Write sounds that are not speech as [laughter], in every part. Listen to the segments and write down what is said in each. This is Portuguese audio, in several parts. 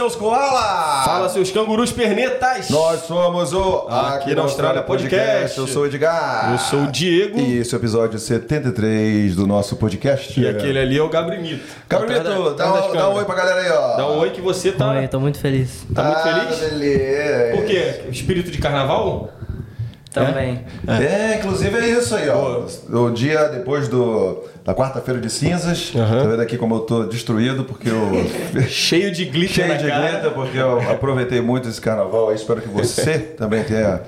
seus koala! Fala, seus cangurus pernetas! Nós somos o Aqui na Austrália Podcast. Eu sou o Edgar. Eu sou o Diego. E esse é o episódio 73 do nosso podcast. E aquele ali é o Gabrinito. Da- dá, das um- dá um oi pra galera aí, ó. Dá um oi que você tá, Oi, tô muito feliz. tá muito Ah, feliz. beleza. Por quê? Espírito de carnaval? Também. É, inclusive é isso aí, ó. O dia depois do, da quarta-feira de cinzas. Aham. Tá vendo aqui como eu tô destruído, porque eu. [laughs] Cheio de glitter cheio na de cara. glitter, porque eu aproveitei muito esse carnaval aí. Espero que você [laughs] também tenha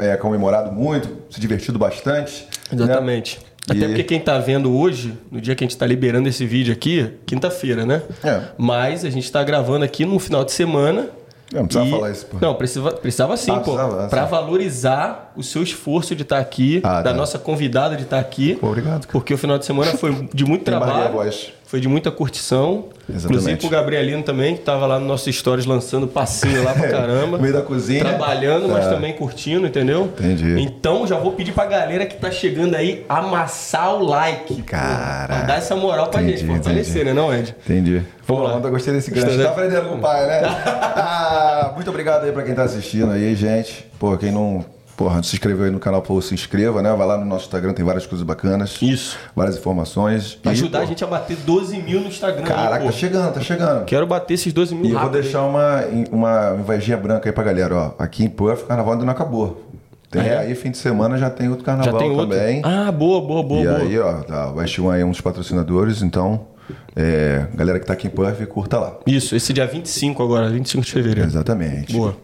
é, comemorado muito, se divertido bastante. né? Exatamente. Até E- porque quem tá vendo hoje, no dia que a gente tá liberando esse vídeo aqui, quinta-feira, né? É. Mas a gente tá gravando aqui no final de semana. Não, precisava E- falar isso, pô. Não, precisava, precisava sim, Ah, pô. precisava, Pra valorizar o seu esforço de estar aqui, Ah, da tá. nossa convidada de estar aqui. Pô, obrigado, cara. Porque o final de semana foi de muito trabalho. voz. Foi de muita curtição. Exatamente. Inclusive pro Gabrielino também, que tava lá no nosso stories lançando passinho lá pra [laughs] caramba. No meio da cozinha. Trabalhando, mas É. também curtindo, entendeu? Entendi. Então já vou pedir pra galera que tá chegando aí amassar o like. pô, Caraca. Pra dar essa moral pra Entendi, gente, fortalecer, né, não, Ed? Entendi. Vamos Pô, lá. Onda, gostei desse gancho. Gostou, Tá né? aprendendo com o pai, né? [laughs] Ah, muito obrigado aí pra quem tá assistindo aí, gente. Pô, quem não, porra, não se inscreveu aí no canal, pô, se inscreva, né? Vai lá no nosso Instagram, tem várias coisas bacanas. Isso. Várias informações. Pra ajudar pô, a gente a bater 12 mil no Instagram. aí, Caraca, pô. tá chegando, tá chegando. Quero bater esses 12 mil E eu vou rápido, deixar uma, uma invejinha branca aí pra galera, ó. Aqui em Perth, o carnaval ainda não acabou. Tem Ah, é? aí, fim de semana já tem outro Já carnaval tem outro. também. Ah, boa, boa, boa, e boa. aí, ó, tá, o West One aí é um dos patrocinadores, então, é, galera que tá aqui em Perth, curta lá. Isso, esse dia 25 agora, 25 de fevereiro. Exatamente. Boa.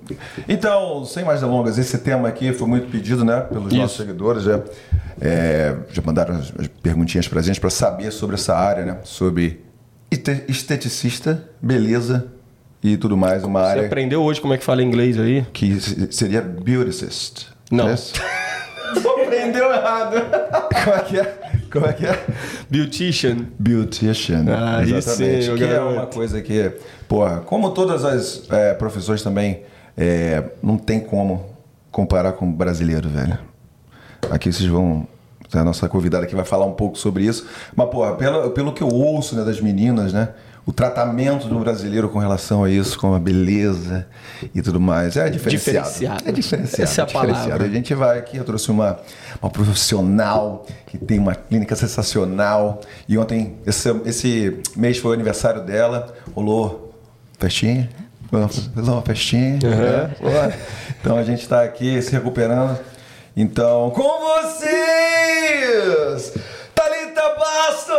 Então, sem mais delongas, esse tema aqui foi muito pedido, né, pelos nossos Isso. seguidores. Já, é, já mandaram as, as perguntinhas pra gente para saber sobre essa área, né, sobre este- esteticista, beleza e tudo mais. Uma Você área aprendeu hoje como é que fala inglês aí? que se- seria beauticist. Não. Yes? [laughs] Aprendeu errado. Como é que é? Como é que é? Beautician. Beautician. Ah, Exatamente. sim, que é uma coisa que, porra, como todas as é, profissões também, é, não tem como comparar com o brasileiro, velho. Aqui vocês vão. A nossa convidada aqui vai falar um pouco sobre isso. Mas, porra, pelo, pelo que eu ouço né, das meninas, né? O tratamento do brasileiro com relação a isso, com a beleza e tudo mais, é diferenciado. Diferenciado. É diferenciado. Essa é a diferenciado. palavra. A gente vai aqui, eu trouxe uma, uma profissional que tem uma clínica sensacional. E ontem, esse, esse mês foi o aniversário dela, rolou festinha. Fez uma festinha. né? Boa. Então a gente está aqui se recuperando. Então, com vocês, Thalita Bastos!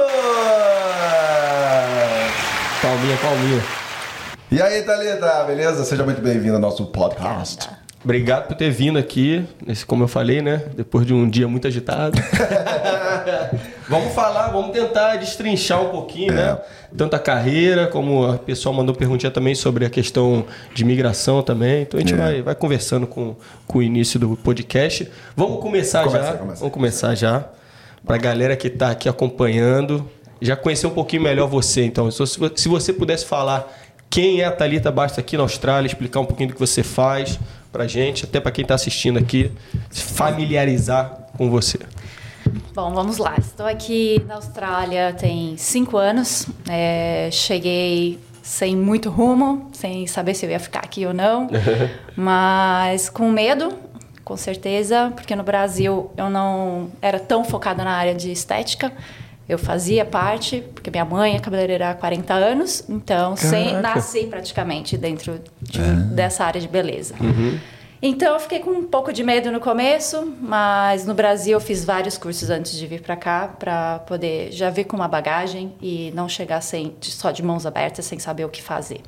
Palminha, palminha. E aí, Thalita, beleza? Seja muito bem-vinda ao nosso podcast. Obrigado por ter vindo aqui, nesse, como eu falei, né? Depois de um dia muito agitado. [laughs] vamos falar, vamos tentar destrinchar um pouquinho, né? Tanto a carreira, como a pessoa mandou perguntinha também sobre a questão de migração também. Então a gente É. vai, vai conversando com, com o início do podcast. Vamos começar Começa, já. começa. Vamos começar já. Pra galera que tá aqui acompanhando, já conhecer um pouquinho melhor você. Então, se você- se você pudesse falar quem é a Thalita Bastos aqui na Austrália, explicar um pouquinho do que você faz pra gente, até pra quem tá assistindo aqui, se familiarizar com você. Bom, vamos lá. Estou aqui na Austrália tem cinco anos. É, cheguei sem muito rumo, sem saber se eu ia ficar aqui ou não, [laughs] mas com medo, com certeza, porque no Brasil eu não era tão focada na área de estética. Eu fazia parte, porque minha mãe é cabeleireira há 40 anos, então sem, nasci praticamente dentro de- dessa área de beleza. Então eu fiquei com um pouco de medo no começo, mas no Brasil eu fiz vários cursos antes de vir para cá para poder já vir com uma bagagem e não chegar sem só de mãos abertas sem saber o que fazer.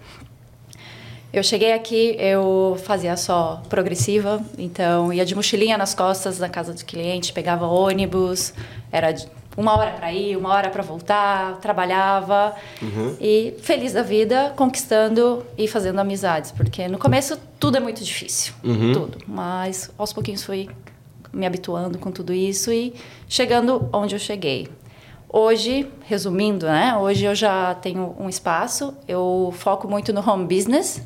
Eu cheguei aqui, eu fazia só progressiva, então ia de mochilinha nas costas na casa do cliente, pegava ônibus, era uma hora para ir, uma hora para voltar, trabalhava e feliz da vida, conquistando e fazendo amizades, porque no começo tudo é muito difícil, tudo, mas aos pouquinhos fui me habituando com tudo isso e chegando onde eu cheguei. Hoje, resumindo, né? Hoje eu já tenho um espaço, eu foco muito no home business,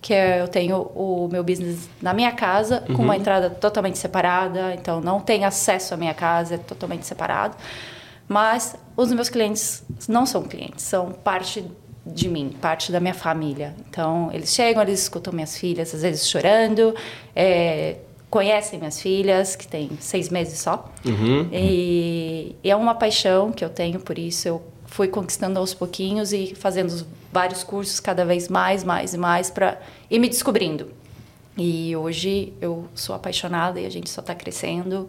que é, eu tenho o meu business na minha casa, com uma entrada totalmente separada, então não tem acesso à minha casa, é totalmente separado. Mas os meus clientes não são clientes, são parte de mim, parte da minha família. Então, eles chegam, eles escutam minhas filhas, às vezes chorando, é, conhecem minhas filhas, que têm seis meses só. Uhum. E, e é uma paixão que eu tenho, por isso eu fui conquistando aos pouquinhos e fazendo vários cursos cada vez mais, mais e mais para ir me descobrindo. E hoje eu sou apaixonada e a gente só está crescendo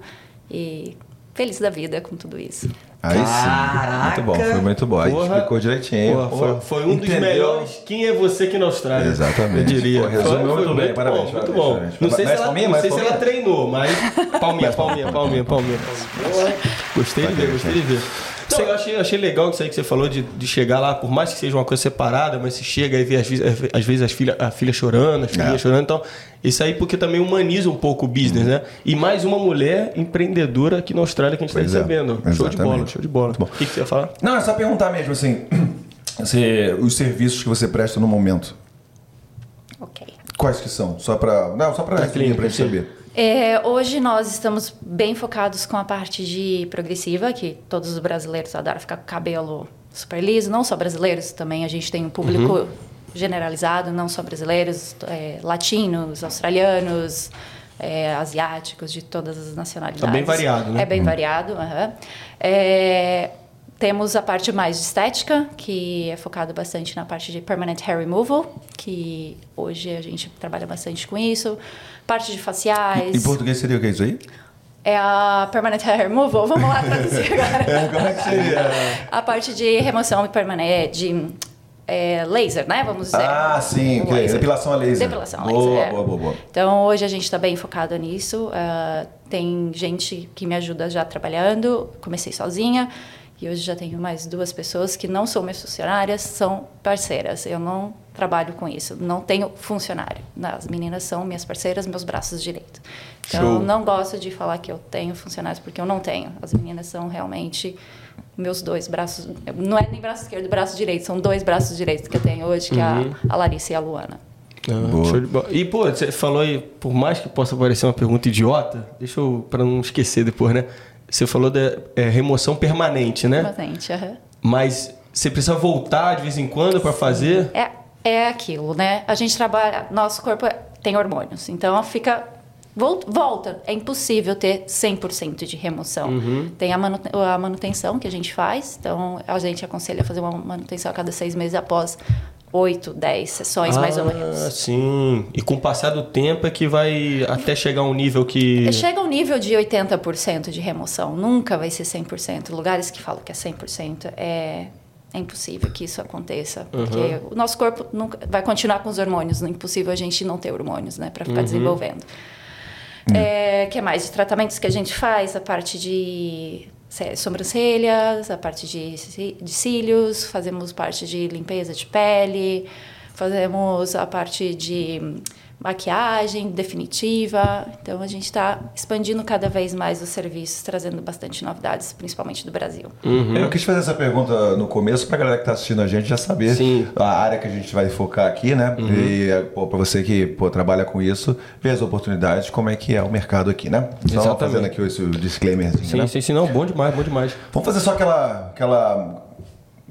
e feliz da vida com tudo isso. Aí sim. Muito bom, foi muito bom. Aí Porra. explicou direitinho. Porra, foi, Porra, foi um dos entendeu? melhores. Quem é você aqui na Austrália? Exatamente. Eu diria. Resumiu Foi- foi muito bem, parabéns, Bom, muito parabéns, bom. parabéns. Não sei, se ela, palminha, não sei se ela treinou, mas [laughs] palminha, palminha, palminha, palminha, palminha. Porra, Gostei de ver, gostei de ver. Achei, achei legal isso aí que você falou de, de chegar lá, por mais que seja uma coisa separada, mas você chega e vê às vezes, às vezes as filha, a filha chorando, as filhas É. chorando. Então, isso aí porque também humaniza um pouco o business, né? E mais uma mulher empreendedora aqui na Austrália que a gente está é, recebendo. Show de bola, show de bola. O que, que você ia falar? Não, é só perguntar mesmo, assim, [clears throat] você- os serviços que você presta no momento, Ok. quais que são? Só para Não, só para Pra a gente saber. É, hoje nós estamos bem focados com a parte de progressiva, que todos os brasileiros adoram ficar com o cabelo super liso. Não só brasileiros, também a gente tem um público generalizado, não só brasileiros, é, latinos, australianos, é, asiáticos, de todas as nacionalidades. Tá bem variado, né? É bem variado. aham. É, temos a parte mais de estética, que é focado bastante na parte de permanent hair removal, que hoje a gente trabalha bastante com isso. Parte de faciais. Em português seria o que é isso aí? É a permanent hair removal. Vamos lá traduzir [laughs] agora. Como é que seria? a parte de remoção permanente, de é, laser, né? Vamos dizer. Ah, sim, é laser. depilação a laser. Depilação a Boa, laser. é. boa, boa, boa. Então, hoje a gente está bem focado nisso. Ah, tem gente que me ajuda já trabalhando. Comecei sozinha. E hoje já tenho mais duas pessoas que não são minhas funcionárias, são parceiras. Eu não trabalho com isso. Não tenho funcionário. As meninas são minhas parceiras, meus braços direitos. Então, Show. eu não gosto de falar que eu tenho funcionários, porque eu não tenho. As meninas são realmente meus dois braços. Não é nem braço esquerdo e braço direito, são dois braços direitos que eu tenho hoje, que é a, a Larissa e a Luana. Ah. E, pô, você falou aí, por mais que possa parecer uma pergunta idiota, deixa eu, pra não esquecer depois, né? Você falou da é, remoção permanente, né? Bastante, aham. Mas você precisa voltar de vez em quando pra fazer? É, é aquilo, né? A gente trabalha, nosso corpo é- tem hormônios, então fica vol- volta, é impossível ter 100% de remoção. Tem a, a manutenção que a gente faz, então a gente aconselha fazer uma manutenção a cada seis meses após 8, 10 sessões mais ou Ah, menos. sim. E com o passar do tempo é que vai até chegar a um nível que. Chega ao nível de 80% de remoção, nunca vai ser 100%. Lugares que falam que é 100% é, é impossível que isso aconteça, porque o nosso corpo nunca vai continuar com os hormônios, não é impossível a gente não ter hormônios, né, para ficar desenvolvendo. É, que mais de tratamentos que a gente faz? A parte de sobrancelhas, a parte de, de cílios, fazemos parte de limpeza de pele, fazemos a parte de maquiagem definitiva. Então a gente está expandindo cada vez mais os serviços, trazendo bastante novidades, principalmente do Brasil. Eu quis fazer essa pergunta no começo pra galera que tá assistindo a gente já saber Sim. a área que a gente vai focar aqui, né? E pô, pra você que pô, trabalha com isso, ver as oportunidades, como é que é o mercado aqui, né? Só Exatamente. fazendo aqui esse disclaimerzinho, Sim, né? sim, sim, não, bom demais, bom demais. Vamos fazer só aquela, aquela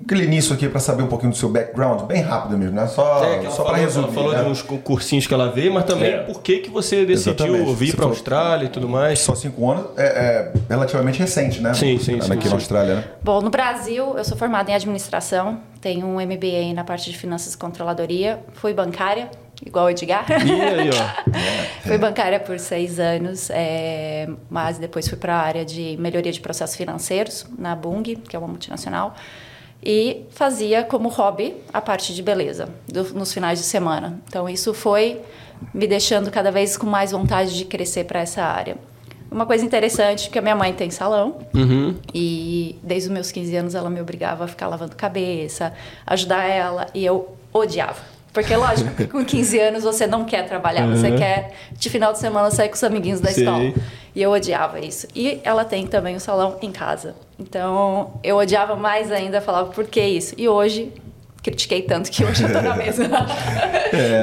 aquele início aqui pra saber um pouquinho do seu background, bem rápido mesmo, né? Só, É, só para resumir. ela falou né? de uns cursinhos que ela veio, mas também É. por que, que você decidiu Exatamente. vir para a Austrália e tudo mais. Só cinco anos é, é relativamente recente, né? Sim, sim, sim, Aqui sim. na Austrália, né? Bom, no Brasil, eu sou formada em administração, tenho um MBA na parte de finanças e controladoria, fui bancária, igual o Edgar. E aí, ó. [laughs] Fui bancária por seis anos, é, mas depois fui para a área de melhoria de processos financeiros na Bung, que é uma multinacional, e fazia como hobby a parte de beleza do- nos finais de semana. Então isso foi me deixando cada vez com mais vontade de crescer para essa área. Uma coisa interessante, que a minha mãe tem salão, Uhum. e desde os meus 15 anos ela me obrigava a ficar lavando cabeça, ajudar ela, e eu odiava. Porque, lógico, que [laughs] com 15 anos você não quer trabalhar, você quer de final de semana sair com os amiguinhos da Sei. escola. E eu odiava isso. E ela tem também o salão em casa. Então, eu odiava mais ainda, falava, por que isso? E hoje, critiquei tanto que hoje eu tô na [laughs] mesma.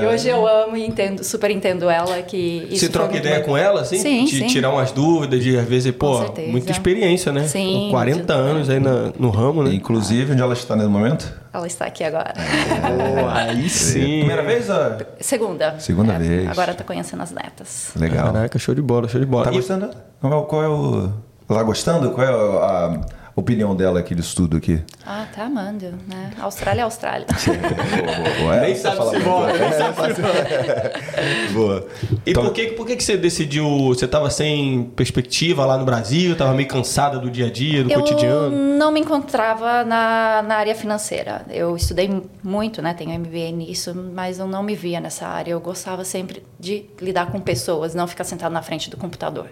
E hoje eu amo e entendo, super entendo ela que isso Você troca ideia bom. com ela, assim? Sim, de sim. tirar umas dúvidas, de às vezes, pô, muita experiência, né? Sim, Com 40 muito. anos aí na- no ramo, né? Inclusive, onde ela está nesse momento? Ela está aqui agora. Pô, aí [laughs] sim. Primeira vez? ó? Segunda. Segunda É, vez. Agora tá conhecendo as netas. Legal. Caraca, show de bola, show de bola. Tá E- gostando? Qual é, o- é tá gostando? Qual é a opinião dela aqui disso tudo aqui? Ah, tá amando, né? Austrália é Austrália. Boa, boa. Nem sabe se volta, nem sabe se [laughs] Boa. E Então- por, que, por que, que você decidiu? Você tava sem perspectiva lá no Brasil? Tava meio cansada do dia a dia, do eu cotidiano? não me encontrava na, na área financeira. Eu estudei muito, né? Tenho MBA nisso, mas eu não me via nessa área. Eu gostava sempre de lidar com pessoas, não ficar sentado na frente do computador.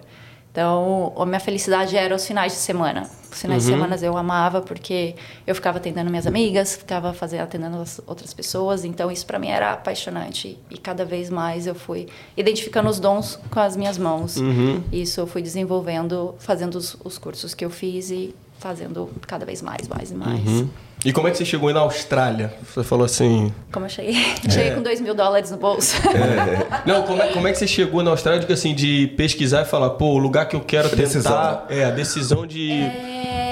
Então, a minha felicidade era os finais de semana. Os finais de semana eu amava porque eu ficava atendendo minhas amigas, ficava fazendo, atendendo as outras pessoas. Então, isso para mim era apaixonante. E cada vez mais eu fui identificando os dons com as minhas mãos. Isso eu fui desenvolvendo, fazendo os, os cursos que eu fiz e fazendo cada vez mais, mais e mais. Hum? E como é que você chegou aí na Austrália? Você falou assim. Como eu cheguei? [laughs] Cheguei com dois mil dólares no bolso. Não, como é, como é que você chegou na Austrália? Digo assim, de pesquisar e falar, pô, o lugar que eu quero tentar. decisão, É, a decisão de. É,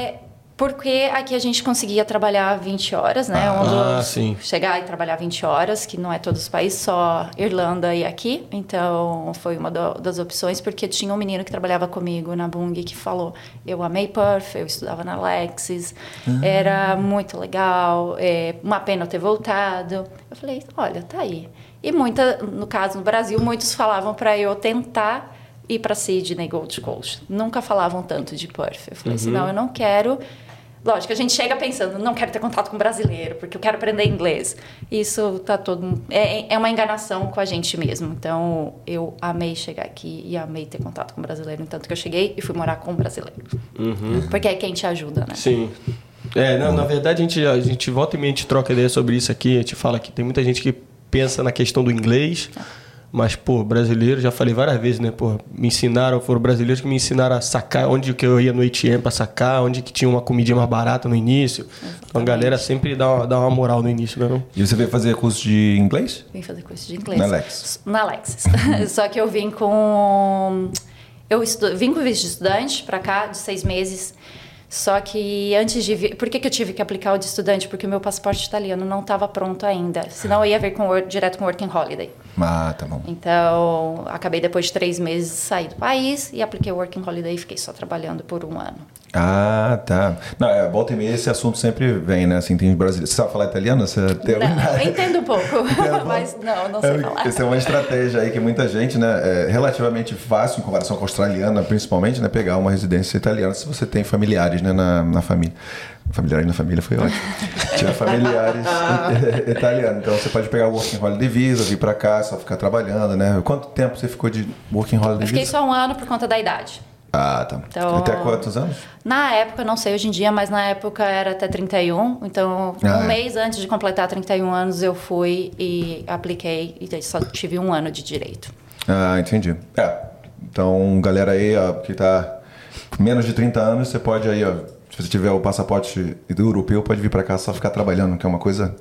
porque aqui a gente conseguia trabalhar 20 horas, né? Ah, dos- sim. Chegar e trabalhar 20 horas, que não é todos os países, só Irlanda e aqui. Então, foi uma do- das opções, porque tinha um menino que trabalhava comigo na Bung que falou: Eu amei Perth, eu estudava na Lexis, era muito legal, é uma pena eu ter voltado. Eu falei: Olha, tá aí. E muita, no caso, no Brasil, muitos falavam para eu tentar ir para Sydney Gold Coast. Nunca falavam tanto de Perth. Eu falei assim, não, eu não quero... Lógico, a gente chega pensando, não quero ter contato com brasileiro, porque eu quero aprender inglês. Isso tá todo... É, é uma enganação com a gente mesmo. Então, eu amei chegar aqui e amei ter contato com brasileiro. Tanto que eu cheguei e fui morar com um brasileiro. Porque é quem te ajuda, né? Sim. É, não, na verdade a gente, a gente volta e meia, a gente troca ideia sobre isso aqui. A gente fala que tem muita gente que pensa na questão do inglês, mas, pô, brasileiro, já falei várias vezes, né? Pô, me ensinaram, foram brasileiros que me ensinaram a sacar onde que eu ia no ATM pra sacar, onde que tinha uma comidinha mais barata no início. Então a galera sempre dá uma, dá uma moral no início, né? Não? E você veio fazer curso de inglês? Vim fazer curso de inglês. Na Lexis. Na Lexis. [laughs] Só que eu vim com. Eu estu... vim com visto de estudante para cá, de seis meses. Só que antes de vir. Por que, que eu tive que aplicar o de estudante? Porque o meu passaporte italiano não estava pronto ainda. Senão eu ia vir com direto com Working Holiday. Ah, tá bom. Então, acabei depois de três meses sair do país e apliquei o Working Holiday e fiquei só trabalhando por um ano. Ah, tá. Não, é, volta e meia esse assunto sempre vem, né? Assim, tem brasileiros. Você sabe falar italiano? Você tem Não, eu entendo um pouco, [laughs] mas não, não sei falar. Essa é uma estratégia aí que muita gente, né, é relativamente fácil em comparação com a australiana, principalmente, né, pegar uma residência italiana se você tem familiares, né, na, na família. Familiares na família foi ótimo. [laughs] Tinha familiares italianos. Então você pode pegar o Working Holiday Visa, vir pra cá, só ficar trabalhando, né? Quanto tempo você ficou de Working Holiday Eu fiquei Visa? só um ano por conta da idade. Ah, tá. Então- Até quantos anos? Na época, não sei hoje em dia, mas na época era até 31. Então, Ah, um é. mês antes de completar 31 anos, eu fui e apliquei e só tive um ano de direito. Ah, entendi. É. Então, galera aí, ó, que tá com menos de 30 anos, você pode aí, ó, se você tiver o passaporte do europeu, pode vir pra cá só ficar trabalhando, que é uma coisa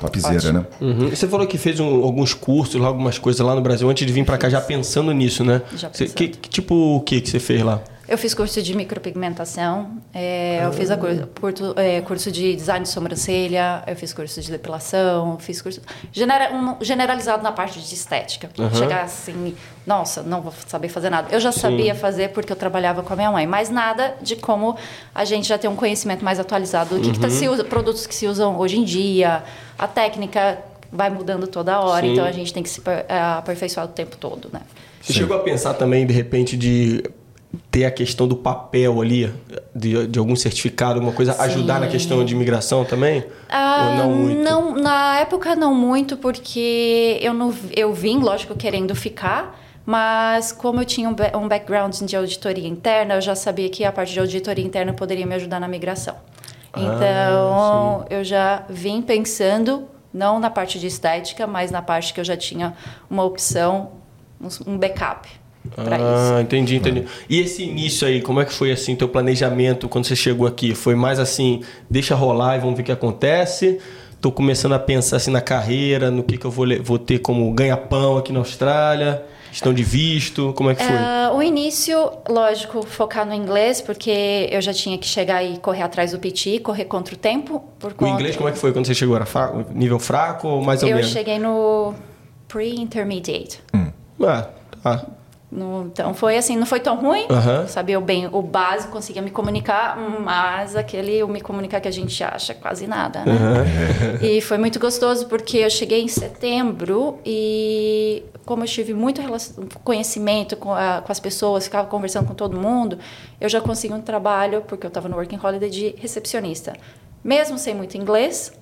topzera, né? Uhum. Você falou que fez um- alguns cursos, lá, algumas coisas lá no Brasil antes de vir pra cá, já pensando nisso, né? Já Você- pensando. que, que tipo o que, que você fez lá? Eu fiz curso de micropigmentação, é, eu fiz a cur- curto- é, curso de design de sobrancelha, eu fiz curso de depilação, fiz curso genera- um- generalizado na parte de estética. Chegar assim, nossa, não vou saber fazer nada. Eu já sabia fazer porque eu trabalhava com a minha mãe, mas nada de como a gente já tem um conhecimento mais atualizado do que, que tá se usa, produtos que se usam hoje em dia, a técnica vai mudando toda hora, Sim. então a gente tem que se é, aperfeiçoar o tempo todo, né? Você chegou a pensar também, de repente, de ter a questão do papel ali, de, de algum certificado, alguma coisa, ajudar na questão de imigração também? Ah, Ou não muito? não, na época não muito, porque eu, não, eu vim, lógico, querendo ficar, mas como eu tinha um, um background de auditoria interna, eu já sabia que a parte de auditoria interna poderia me ajudar na migração. Ah, Então, eu já vim pensando, não na parte de estética, mas na parte que eu já tinha uma opção, um backup para isso. Ah, entendi, entendi. E esse início aí, como é que foi assim teu planejamento quando você chegou aqui? Foi mais assim, deixa rolar e vamos ver o que acontece? tô começando a pensar assim na carreira, no que, que eu vou, vou ter como ganha-pão aqui na Austrália, questão de visto, como é que foi? Ah, o início, lógico, focar no inglês, porque eu já tinha que chegar e correr atrás do PT, correr contra o tempo. Por o conta... inglês, como é que foi quando você chegou? Era fraco, nível fraco ou mais ou Eu menos? cheguei no pre-intermediate. Ah, tá. No- então foi assim, não foi tão ruim. Aham. Sabia bem o básico, conseguia me comunicar, mas aquele o me comunicar que a gente acha quase nada, né? e foi muito gostoso porque eu cheguei em setembro e como eu tive muito conhecimento com, a- com as pessoas, ficava conversando com todo mundo, eu já consegui um trabalho porque eu estava no working holiday de recepcionista. Mesmo sem muito inglês,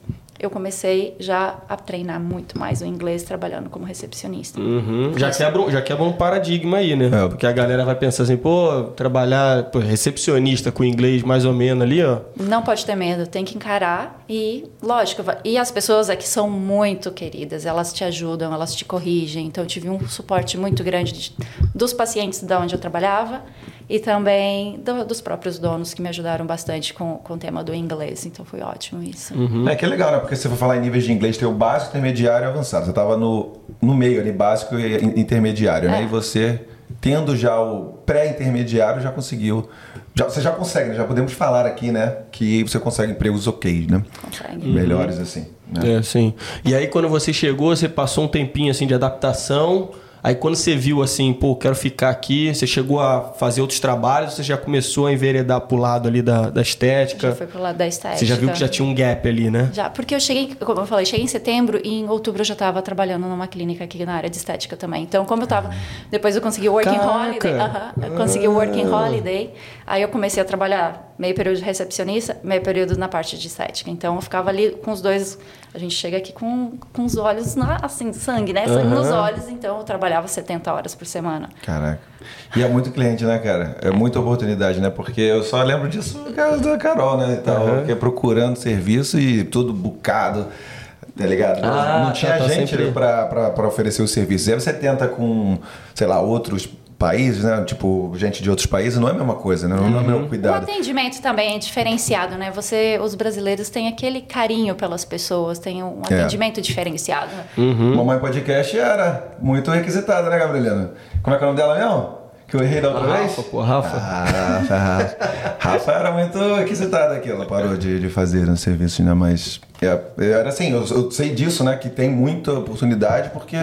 eu comecei já a treinar muito mais o inglês trabalhando como recepcionista. Uhum. Já, quebra, já quebra um paradigma aí, né? É. Porque a galera vai pensar assim, pô, trabalhar pô, recepcionista com inglês mais ou menos ali, ó. Não pode ter medo, tem que encarar e, lógico, e as pessoas aqui são muito queridas, elas te ajudam, elas te corrigem. Então, eu tive um suporte muito grande de- dos pacientes da onde eu trabalhava e também do- dos próprios donos que me ajudaram bastante com, com o tema do inglês. Então, foi ótimo isso. É que é legal, né? Porque se for falar em níveis de inglês, tem o básico, intermediário e avançado. Você tava no, no meio ali, básico e in- intermediário, né? É. E você, tendo já o pré-intermediário, já conseguiu. Já, você já consegue, né? Já podemos falar aqui, né? Que você consegue empregos ok, né? Consegue. Melhores assim. Né? É, sim. E aí, quando você chegou, você passou um tempinho assim de adaptação. Aí, quando você viu assim, pô, quero ficar aqui, você chegou a fazer outros trabalhos, você já começou a enveredar pro lado ali da, da estética. Já foi pro lado da estética. Você já viu que já tinha um gap ali, né? Já, porque eu cheguei, como eu falei, cheguei em setembro e em outubro eu já estava trabalhando numa clínica aqui na área de estética também. Então, como eu tava. Depois eu consegui o Working Caraca! Holiday. aham, eu consegui o Working Holiday. Aí eu comecei a trabalhar meio período de recepcionista, meio período na parte de estética. Então eu ficava ali com os dois. A gente chega aqui com, com os olhos, na, assim, sangue, né? Sangue nos Aham. olhos. Então eu trabalhava 70 horas por semana. Caraca. E é muito cliente, né, cara? É muita oportunidade, né? Porque eu só lembro disso por causa da Carol, né? Então, Aham. que é procurando serviço e tudo bucado, tá ligado? Ah, não tá, tinha tá gente sempre- pra, pra, pra oferecer o serviço. E aí você tenta com, sei lá, outros países, né? Tipo, gente de outros países, não é a mesma coisa, né? Não é o mesmo O cuidado. atendimento também é diferenciado, né? Você, os brasileiros têm aquele carinho pelas pessoas, têm um É. atendimento diferenciado. Uhum. Mamãe Podcast era muito requisitada, né, Gabrieliana? Como é que é o nome dela mesmo? Que eu errei da outra A vez? Rafa, pô, Rafa. Ah, Rafa, Rafa. Rafa era muito requisitada aqui. Ela parou de, de fazer no serviço, né? Mas é, era assim, eu, eu sei disso, né? Que tem muita oportunidade porque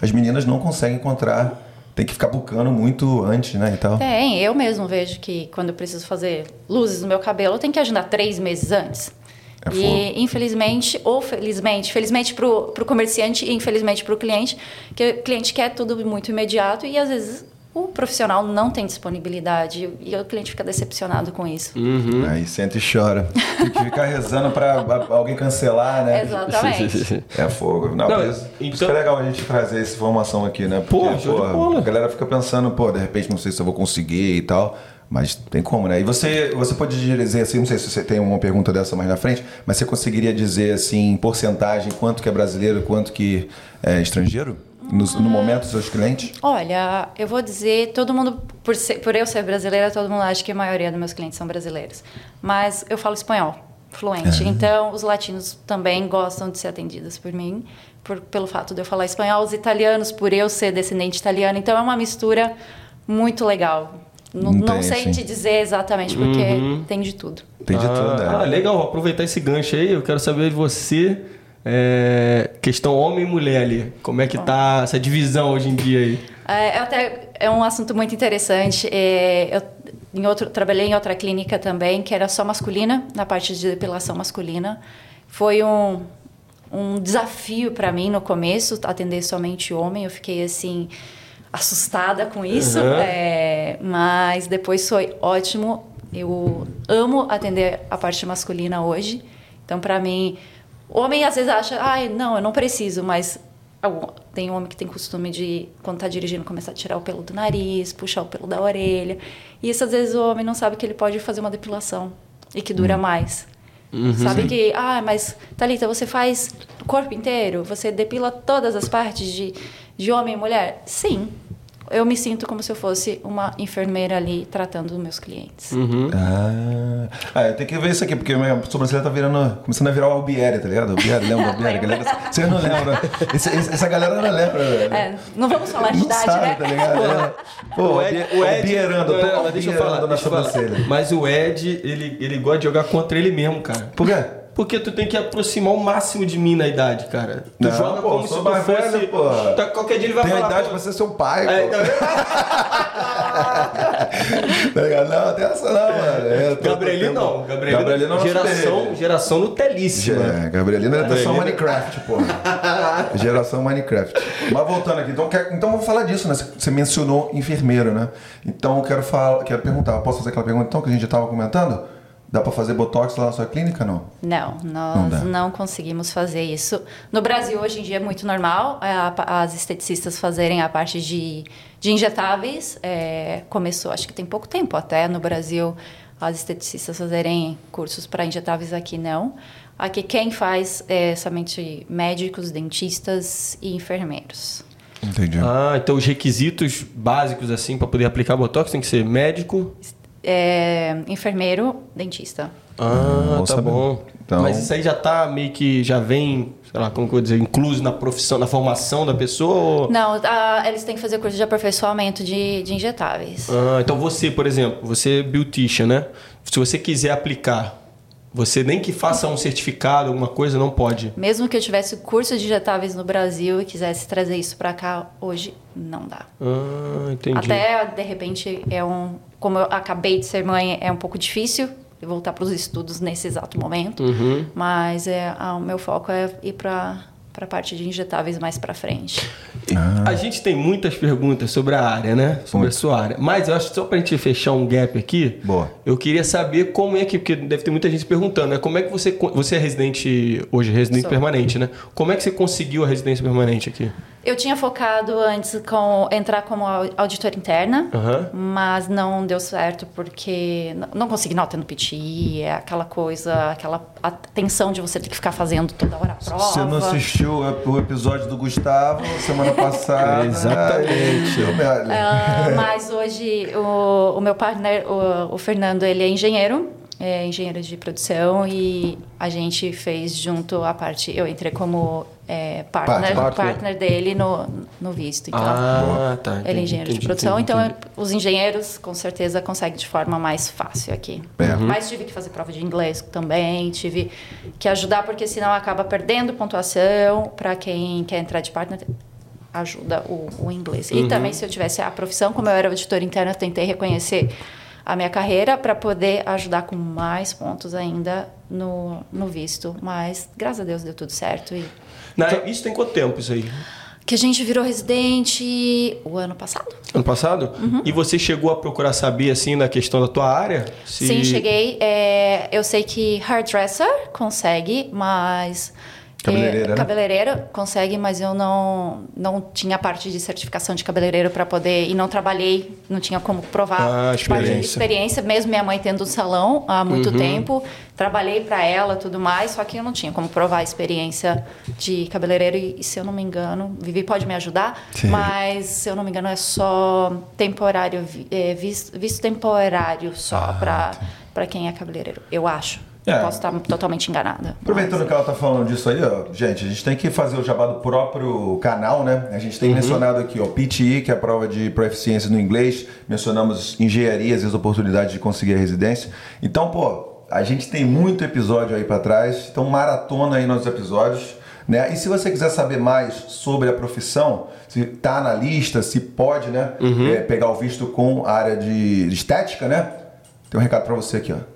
as meninas não conseguem encontrar. Tem que ficar bucando muito antes, né? E tal. Tem, eu mesmo vejo que quando eu preciso fazer luzes no meu cabelo, eu tenho que agendar três meses antes. É fogo. e infelizmente, ou felizmente, felizmente pro, pro comerciante e infelizmente pro cliente, que o cliente quer tudo muito imediato e às vezes o profissional não tem disponibilidade e o cliente fica decepcionado com isso. Uhum. Aí senta e chora. Tem que ficar rezando pra a- alguém cancelar, né? Exatamente. [laughs] É fogo. Não, Não, por isso, por isso então- que é legal a gente trazer essa informação aqui, né? Pô, show de bola. a galera fica pensando, pô, de repente não sei se eu vou conseguir e tal. Mas tem como, né? E você, você pode dizer assim, não sei se você tem uma pergunta dessa mais na frente, mas você conseguiria dizer assim, em porcentagem, quanto que é brasileiro, quanto que é estrangeiro? No, no momento dos seus clientes? Olha, eu vou dizer, todo mundo, por, ser- por eu ser brasileira, todo mundo acha que a maioria dos meus clientes são brasileiros. Mas eu falo espanhol, fluente. Então, os latinos também gostam de ser atendidos por mim, por- pelo fato de eu falar espanhol. Os italianos, por eu ser descendente italiano. Então, é uma mistura muito legal. Não, Não sei te dizer exatamente, porque tem de tudo. Tem de ah, tudo, né? Ah, legal. Aproveitar esse gancho aí. Eu quero saber de você. É, questão homem e mulher ali. Como é que tá essa divisão hoje em dia aí? É, até, é um assunto muito interessante. É, eu em outro, trabalhei em outra clínica também, que era só masculina, na parte de depilação masculina. Foi um, um desafio para mim no começo, atender somente homem. Eu fiquei assim, assustada com isso. Uhum. É, mas depois foi ótimo. Eu amo atender a parte masculina hoje. Então, para mim, homem às vezes acha, ai, não, eu não preciso, mas tem homem que tem costume de, quando tá dirigindo, começar a tirar o pelo do nariz, puxar o pelo da orelha. E isso às vezes o homem não sabe que ele pode fazer uma depilação e que dura mais. sabe que, ah, mas Thalita, você faz o corpo inteiro? Você depila todas as partes de, de homem e mulher? Sim. Eu me sinto como se eu fosse uma enfermeira ali tratando os meus clientes. Uhum. Ah, ah, eu tenho que ver isso aqui, porque minha sobrancelha tá virando. começando a virar o Albieri, tá ligado? Albieri, lembra o [laughs] Albieri? Galera, vocês não lembram? Esse- esse- essa galera não lembra. É, não vamos falar de Não idade, sabe, né? tá ligado? É. Pô, o Ed, o Ed Albierando, eu tô não, deixa eu falar, albierando na deixa eu falar. sobrancelha. Mas o Ed, ele, ele gosta de jogar contra ele mesmo, cara. Por quê? Porque tu tem que aproximar o máximo de mim na idade, cara. Tu Não, joga pô, como se tu fosse. pô. Tá, qualquer dia ele vai Tem falar. idade pô, pra ser seu pai, É, pô. [laughs] Tá ligado? Não, tem essa não, mano. É, Gabrielino não. Gabrielino, Gabrielino é nosso geração, geração Nutelíssima. É, Gabrielina é geração Minecraft, pô. [laughs] geração Minecraft. Mas voltando aqui, então, quer, então vamos falar disso, né? Você mencionou enfermeiro, né? Então eu quero falar, quero perguntar, posso fazer aquela pergunta então que a gente já estava comentando? Dá pra fazer botox lá na sua clínica, não? Não, Não nós dá. não, conseguimos fazer isso. No Brasil, hoje em dia, é muito normal é, a- as esteticistas fazerem a parte de, de injetáveis. É, começou, acho que tem pouco tempo até, no Brasil, as esteticistas fazerem cursos para injetáveis aqui, não. Aqui quem faz é somente médicos, dentistas e enfermeiros. Entendi. Ah, então os requisitos básicos, assim, pra poder aplicar Botox tem que ser médico. É, enfermeiro, dentista. Ah, Bom tá saber. bom. Então- Mas isso aí já tá meio que já vem, sei lá, como que eu vou dizer, incluso na profissão, na formação da pessoa? ou- Não, ah, eles têm que fazer curso de aperfeiçoamento de, de injetáveis. Ah, então você, por exemplo, você é beautician, né? Se você quiser aplicar, você nem que faça um certificado, alguma coisa, não pode. Mesmo que eu tivesse curso de injetáveis no Brasil e quisesse trazer isso para cá, hoje não dá. Ah, entendi. Até, de repente, é um. Como eu acabei de ser mãe, é um pouco difícil voltar para os estudos nesse exato momento. Uhum. Mas é, ah, o meu foco é ir para a parte de injetáveis mais para frente. A gente tem muitas perguntas sobre a área, né? Sobre a sua área. Mas eu acho que só pra gente fechar um gap aqui, Boa. eu queria saber como é que, porque deve ter muita gente perguntando, né? Como é que você. Você é residente hoje, residente Sou. permanente, né? Como é que você conseguiu a residência permanente aqui? Eu tinha focado antes com entrar como au- auditora interna, Aham. mas não deu certo porque não consegui nota no PTI, é aquela coisa, aquela a tensão de você ter que ficar fazendo toda hora a prova. Você não assistiu o episódio do Gustavo semana passada? Exatamente. Aí, deu merda. Ah, mas hoje o, o meu partner, o, o Fernando, ele é engenheiro, é engenheiro de produção e a gente fez junto a parte. Eu entrei como é, partner, Partner. partner dele no, no visto. Então, ah, tá. ele é entendi, engenheiro de entendi, produção, entendi, então entendi. os engenheiros com certeza conseguem de forma mais fácil aqui. É. Mas tive que fazer prova de inglês também, tive que ajudar porque senão acaba perdendo pontuação para quem quer entrar de partner ajuda o, o inglês. E também se eu tivesse a profissão, como eu era auditora interna, eu tentei reconhecer a minha carreira para poder ajudar com mais pontos ainda no, no visto. Mas graças a Deus deu tudo certo e Na- isso tem quanto tempo isso aí? que a gente virou residente o ano passado. Ano passado? Uhum. E você chegou a procurar saber, assim, na questão da tua área? Se- Sim, cheguei. É, eu sei que hairdresser consegue, mas. Cabeleireira, é, né? cabeleireira consegue, mas eu não, não tinha parte de certificação de cabeleireiro para poder. E não trabalhei, não tinha como provar Ah, parte de experiência. experiência, mesmo minha mãe tendo um salão há muito Uhum. tempo. Trabalhei para ela tudo mais, só que eu não tinha como provar a experiência de cabeleireiro. E, se eu não me engano, Vivi pode me ajudar, Sim. mas se eu não me engano é só temporário, é, visto, visto temporário só Ah, para para quem é cabeleireiro, eu acho. É. Eu posso estar totalmente enganada. Aproveitando que ela tá falando disso aí, ó, gente, a gente tem que fazer o jabá do próprio canal, né? A gente tem mencionado aqui, ó, PTE, que é a prova de proficiência no inglês, mencionamos engenharias e as oportunidades de conseguir a residência. Então, pô, a gente tem muito episódio aí pra trás, então maratona aí nos episódios. Né? E se você quiser saber mais sobre a profissão, se tá na lista, se pode, né, é, pegar o visto com a área de de estética, né? Tem um recado pra você aqui, ó.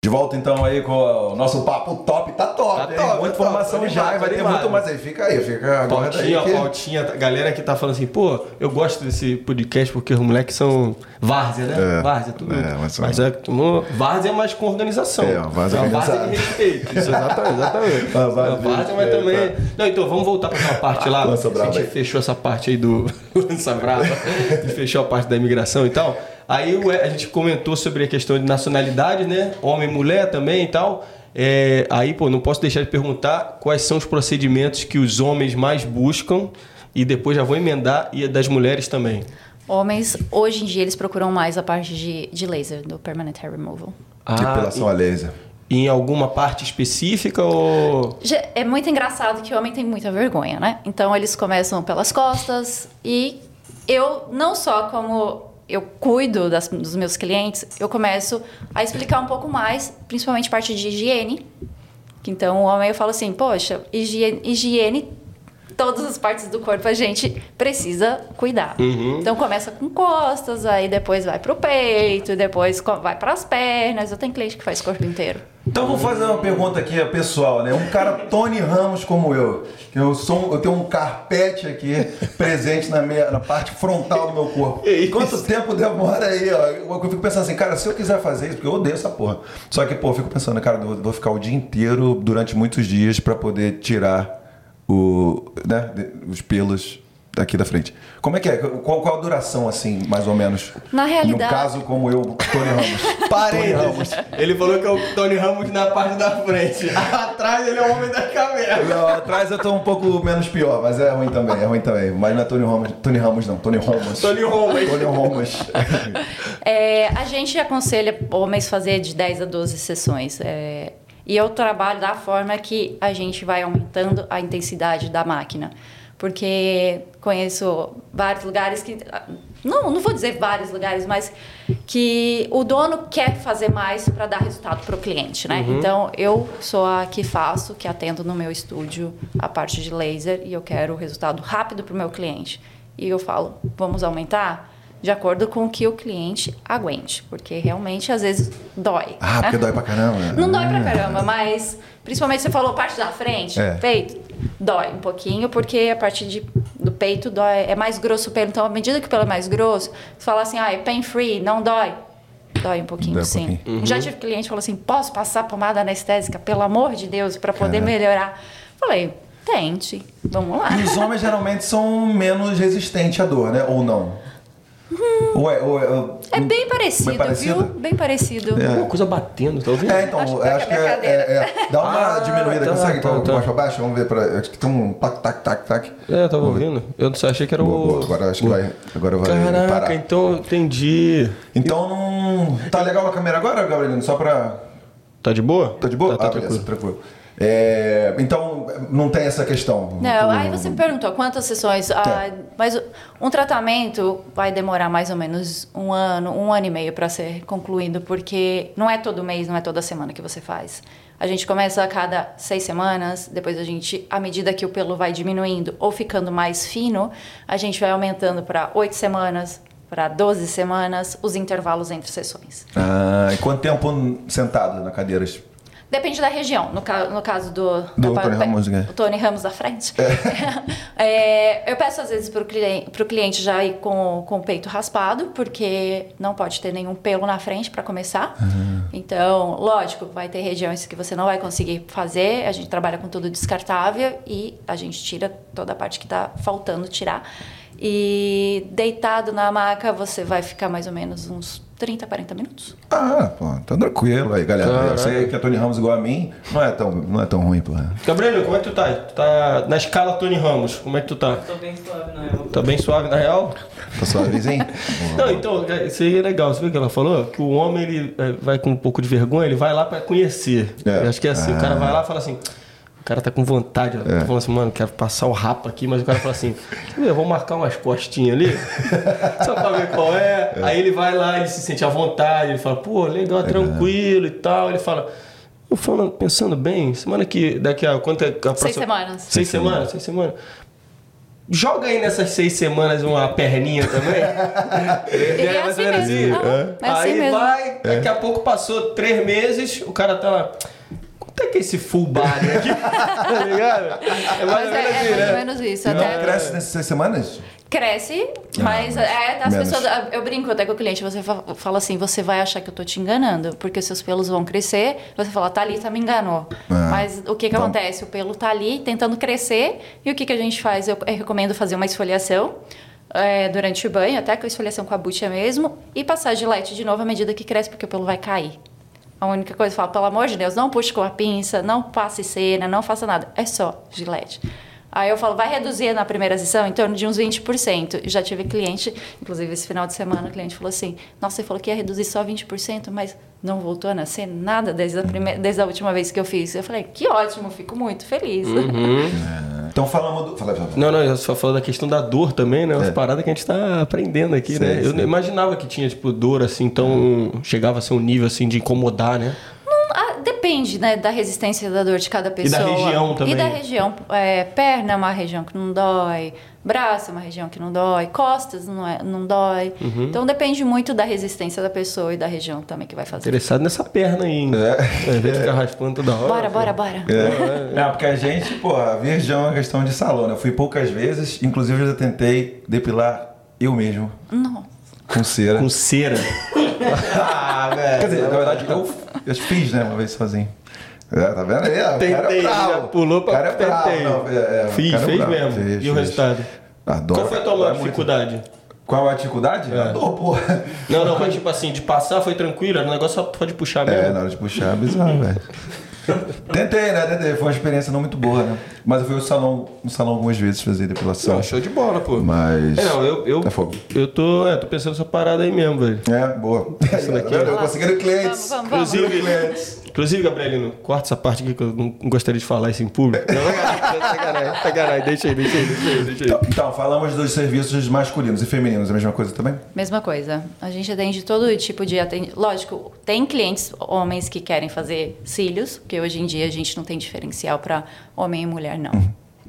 De volta então aí com o nosso papo top, tá top, Tá top, Muita tá top, informação tô já, vai ter animado. muito mais aí. Fica aí, fica Pautinha, que... pautinha, galera que tá falando assim, pô, eu gosto desse podcast porque os moleques são várzea, né? É. Várzea, tudo. É, mas são- mas é, tomou- várzea mais com organização. É, várzea É uma várzea de respeito. Isso, exatamente, exatamente. [laughs] Uma várzea de várzea, mas também... tá. Não, então vamos voltar pra aquela parte lá. Lança a gente aí. fechou essa parte aí do... [laughs] Lança brava. A fechou a parte da imigração e tal. Aí a gente comentou sobre a questão de nacionalidade, né? Homem e mulher também e tal. É, aí, pô, não posso deixar de perguntar quais são os procedimentos que os homens mais buscam e depois já vou emendar e das mulheres também. Homens, hoje em dia, eles procuram mais a parte de, de laser, do Permanent Hair Removal. Depilação a laser. em alguma parte específica ou É muito engraçado que o homem tem muita vergonha, né? Então eles começam pelas costas e eu não só como eu cuido das- dos meus clientes, eu começo a explicar um pouco mais, principalmente parte de higiene. Então o homem eu falo assim, poxa, higiene, higiene todas as partes do corpo a gente precisa cuidar. Então começa com costas, aí depois vai pro peito, depois vai para as pernas. Eu tenho cliente que faz corpo inteiro. Então vou fazer uma pergunta aqui pessoal, né? Um cara Tony Ramos como eu, que eu sou, eu tenho um carpete aqui presente na minha na parte frontal do meu corpo. Quanto tempo demora aí, ó? Eu eu fico pensando assim, cara, se eu quiser fazer isso, porque eu odeio essa porra. Só que, pô, eu fico pensando, cara, eu vou ficar o dia inteiro durante muitos dias pra poder tirar o, né, os pelos daqui da frente. Como é que é? Qual, qual a duração, assim, mais ou menos? Na realidade- No caso, como eu, Tony Ramos. [laughs] Parênteses. Ele falou que é o Tony Ramos na parte da frente. [laughs] Atrás ele é o homem da caverna. Não, atrás eu tô um pouco menos pior, mas é ruim também, é ruim também. Mas não é Tony Ramos, Tony Ramos não, Tony Ramos. Tony Ramos. Tony Ramos. [laughs] É, a gente aconselha homens fazer de 10 a 12 sessões. é, e eu trabalho da forma que a gente vai aumentando a intensidade da máquina. Porque conheço vários lugares que. Não, não vou dizer vários lugares, mas que o dono quer fazer mais para dar resultado para o cliente, né? Então, eu sou a que faço, que atendo no meu estúdio a parte de laser e eu quero o resultado rápido para o meu cliente. E eu falo, vamos aumentar? De acordo com o que o cliente aguente, porque realmente às vezes dói. Ah, né? porque dói pra caramba. Não dói pra Ah. caramba, mas principalmente você falou parte da frente, É. peito, dói um pouquinho, porque a parte de, do peito dói, é mais grosso o pelo. Então, à medida que o pelo é mais grosso, você fala assim, ah, é pain free, não dói. Dói um pouquinho, Dói um sim. pouquinho. Já tive cliente que falou assim: posso passar pomada anestésica, pelo amor de Deus, para poder Caraca. melhorar? Falei, tente, vamos lá. E os homens geralmente são menos resistentes à dor, né? Ou não? Ou é, ou é, É bem parecido, Bem parecido? viu? Bem parecido. Uma coisa batendo, tá ouvindo? É, então, Acho eu que acho que é é, é- é- Dá uma Ah, diminuída, tá, consegue? tá, Tá, tá. Pra baixo? Vamos ver. Pra, acho que tem um tac, tac, tac, tac. É, eu tava ouvindo. Eu só achei que era Boa, o. boa. Agora acho que vai, agora vai Caraca, parar. então eu entendi. Então não. Tá legal a câmera agora, Gabrielino? Só pra. Tá de boa? Tá de boa? Tá, tá ah, beleza, tranquilo. É, então, não tem essa questão. Não, aí você me perguntou quantas sessões. Ah, mas um tratamento vai demorar mais ou menos um ano, um ano e meio para ser concluído, porque não é todo mês, não é toda semana que você faz. A gente começa a cada seis semanas, depois a gente, à medida que o pelo vai diminuindo ou ficando mais fino, a gente vai aumentando para oito semanas, para 12 semanas, os intervalos entre sessões. Ah, e quanto tempo sentado na cadeira? Depende da região. No, ca- no caso do, Do da- Tony Ramos, né? o Tony Ramos da frente. É, [laughs] eu peço às vezes para o cliente, pro cliente já ir com, com o peito raspado, porque não pode ter nenhum pelo na frente para começar. Então, lógico, vai ter regiões que você não vai conseguir fazer. A gente trabalha com tudo descartável e a gente tira toda a parte que está faltando tirar. E deitado na maca, você vai ficar mais ou menos uns 30, 40 minutos. Ah, pô, tá tranquilo aí, galera. Caraca. Eu sei que a Tony Ramos igual a mim não é tão, não é tão ruim, pô. Gabriel, como é que tu tá? Tu tá na escala Tony Ramos, como é que tu tá? Tô bem suave na real. Tá bem suave na real? Tá suavezinho? [laughs] Não, então, é, isso aí é legal. Você viu o que ela falou? Que o homem, ele é, vai com um pouco de vergonha, ele vai lá pra conhecer. É. Eu acho que é assim, o cara vai lá e fala assim... O cara tá com vontade, ó. É. tá falando assim, mano, quero passar o rapa aqui, mas o cara fala assim, "Quer ver, eu vou marcar umas costinhas ali, [laughs] só pra ver qual é. Aí ele vai lá, ele se sente à vontade, ele fala, pô, legal, tranquilo e tal. Ele fala, eu falando, pensando bem, semana que, daqui a quanto é a próxima... semanas. Seis semanas, seis semanas. Joga aí nessas seis semanas uma perninha também. [laughs] E é assim mais ou menos mesmo. isso. Aham, é assim aí mesmo. vai, daqui a pouco passou três meses, o cara tá lá. Quanto é que é esse full body aqui? [laughs] tá ligado? É mais Mas ou é, menos é assim, mais ou né? menos isso. Não Até cresce nessas seis semanas? cresce, mas é, as menos. pessoas. Eu brinco até com o cliente, você fa- fala assim, você vai achar que eu tô te enganando, porque seus pelos vão crescer, você fala, Thalita me enganou. Ah, mas o que que então- acontece? O pelo tá ali tentando crescer, e o que que a gente faz? Eu, eu recomendo fazer uma esfoliação. é, durante o banho, até com a esfoliação com a bucha mesmo, e passar gilete de novo à medida que cresce, porque o pelo vai cair. A única coisa eu falo, pelo amor de Deus, não puxe com a pinça, não passe cera, não faça nada. É só gilete. Aí eu falo, vai reduzir na primeira sessão em torno de uns 20%. E Já tive cliente, inclusive esse final de semana, o cliente falou assim: Nossa, você falou que ia reduzir só 20%, mas não voltou a nascer nada desde a, primeira, desde a última vez que eu fiz. Eu falei: Que ótimo, fico muito feliz. [laughs] Então falamos do. Fala, fala. Não, não, eu só falo da questão da dor também, né? Umas É. paradas que a gente tá aprendendo aqui, né? Sei, Eu não imaginava que tinha, tipo, dor assim, tão. Chegava a ser um nível assim de incomodar, né? Depende, né, da resistência da dor de cada pessoa. região também. E da região. É, perna é uma região que não dói, braço é uma região que não dói, costas não, é, não dói. Uhum. Então depende muito da resistência da pessoa e da região também que vai fazer. Interessado nessa perna aí, hein? É. De ficar raspando toda hora. Bora, bora, bora. É. Não, porque a gente, pô, a virgão é uma questão de salão, né? Eu fui poucas vezes, inclusive eu já tentei depilar eu mesmo, Não. com cera. Com cera. [laughs] ah, velho. Quer dizer, na verdade, eu, eu fiz, né, uma vez sozinho. É, tá vendo aí? o Tentei, é pulou pra O cara é bravo. Não, é, é, o Fiz, é fez bravo. mesmo. Fez, e o fez. resultado? Adoro. Qual foi a tua maior Adoro muito. dificuldade? Qual a dificuldade? É. A dor, porra. Não, não, mas tipo assim, de passar foi tranquilo, era um negócio só pode puxar É, mesmo. na hora de puxar, é bizarro, velho. [laughs] Tentei, né? Tentei. Foi uma experiência não muito boa, né? Mas eu fui no salão, no salão algumas vezes fazer depilação. Não, show de bola, pô. Mas. É, não, eu, eu, É fogo. eu tô, é, tô pensando nessa parada aí mesmo, velho. É, boa. daqui, Tá vendo? eu conseguindo clientes. Vamos, vamos, vamos. Inclusive, inclusive, Gabrielino, corta essa parte aqui que eu não gostaria de falar isso em público. Não, sacanagem, sacanagem, sacanagem, deixa aí, deixa aí, deixa aí, deixa aí. Então, então, falamos dos serviços masculinos e femininos, a mesma coisa também? Mesma coisa. A gente atende todo tipo de atendimento. Lógico, tem clientes homens que querem fazer cílios, porque hoje em dia a gente não tem diferencial para homem e mulher, não.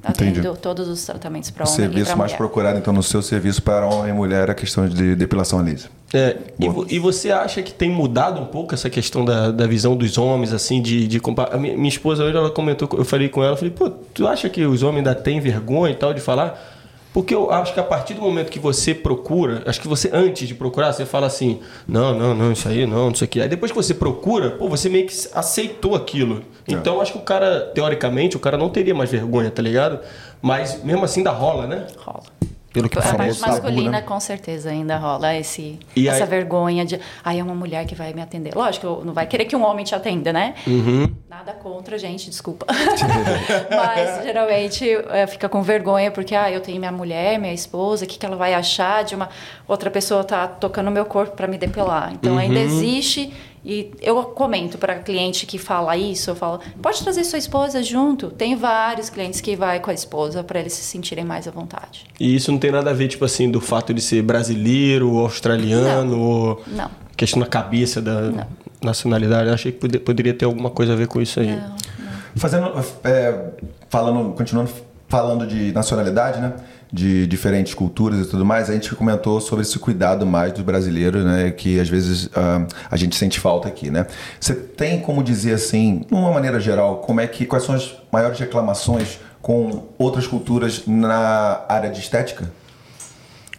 Entendi. Atendo todos os tratamentos para O homem e serviço para mais mulher. procurado, então, no seu serviço para homem e mulher é a questão de depilação lisa. É, e, e você acha que tem mudado um pouco essa questão da, da visão dos homens, assim, de, de comparar? Minha, minha esposa hoje, ela comentou, eu falei com ela, falei, pô, tu acha que os homens ainda têm vergonha e tal de falar? Porque eu acho que a partir do momento que você procura, acho que você, antes de procurar, você fala assim, não, não, não, isso aí, não, não sei o que. Aí depois que você procura, pô, você meio que aceitou aquilo. Então eu acho que o cara, teoricamente, o cara não teria mais vergonha, tá ligado? Mas mesmo assim ainda rola, né? Rola. Pelo que A falou. parte tabu, masculina, né? com certeza, ainda rola esse, E essa aí- vergonha de. Aí é uma mulher que vai me atender. Lógico, não vai querer que um homem te atenda, né? Uhum. Nada contra, gente, desculpa. [laughs] Mas geralmente é, fica com vergonha porque, ah, eu tenho minha mulher, minha esposa, o que, que ela vai achar de uma outra pessoa tá tocando meu corpo para me depilar? Então ainda existe. E eu comento para cliente que fala isso, eu falo, pode trazer sua esposa junto. Tem vários clientes que vai com a esposa para eles se sentirem mais à vontade. E isso não tem nada a ver, tipo assim, do fato de ser brasileiro, ou australiano, ou Não. questão da cabeça da nacionalidade. Eu achei que pode- poderia ter alguma coisa a ver com isso aí. Não, não. Fazendo, é, falando, continuando falando de nacionalidade, né? De diferentes culturas e tudo mais, a gente comentou sobre esse cuidado mais dos brasileiros, né? Que às vezes ah, a gente sente falta aqui, né? Você tem como dizer assim, de uma maneira geral, como é que quais são as maiores reclamações com outras culturas na área de estética?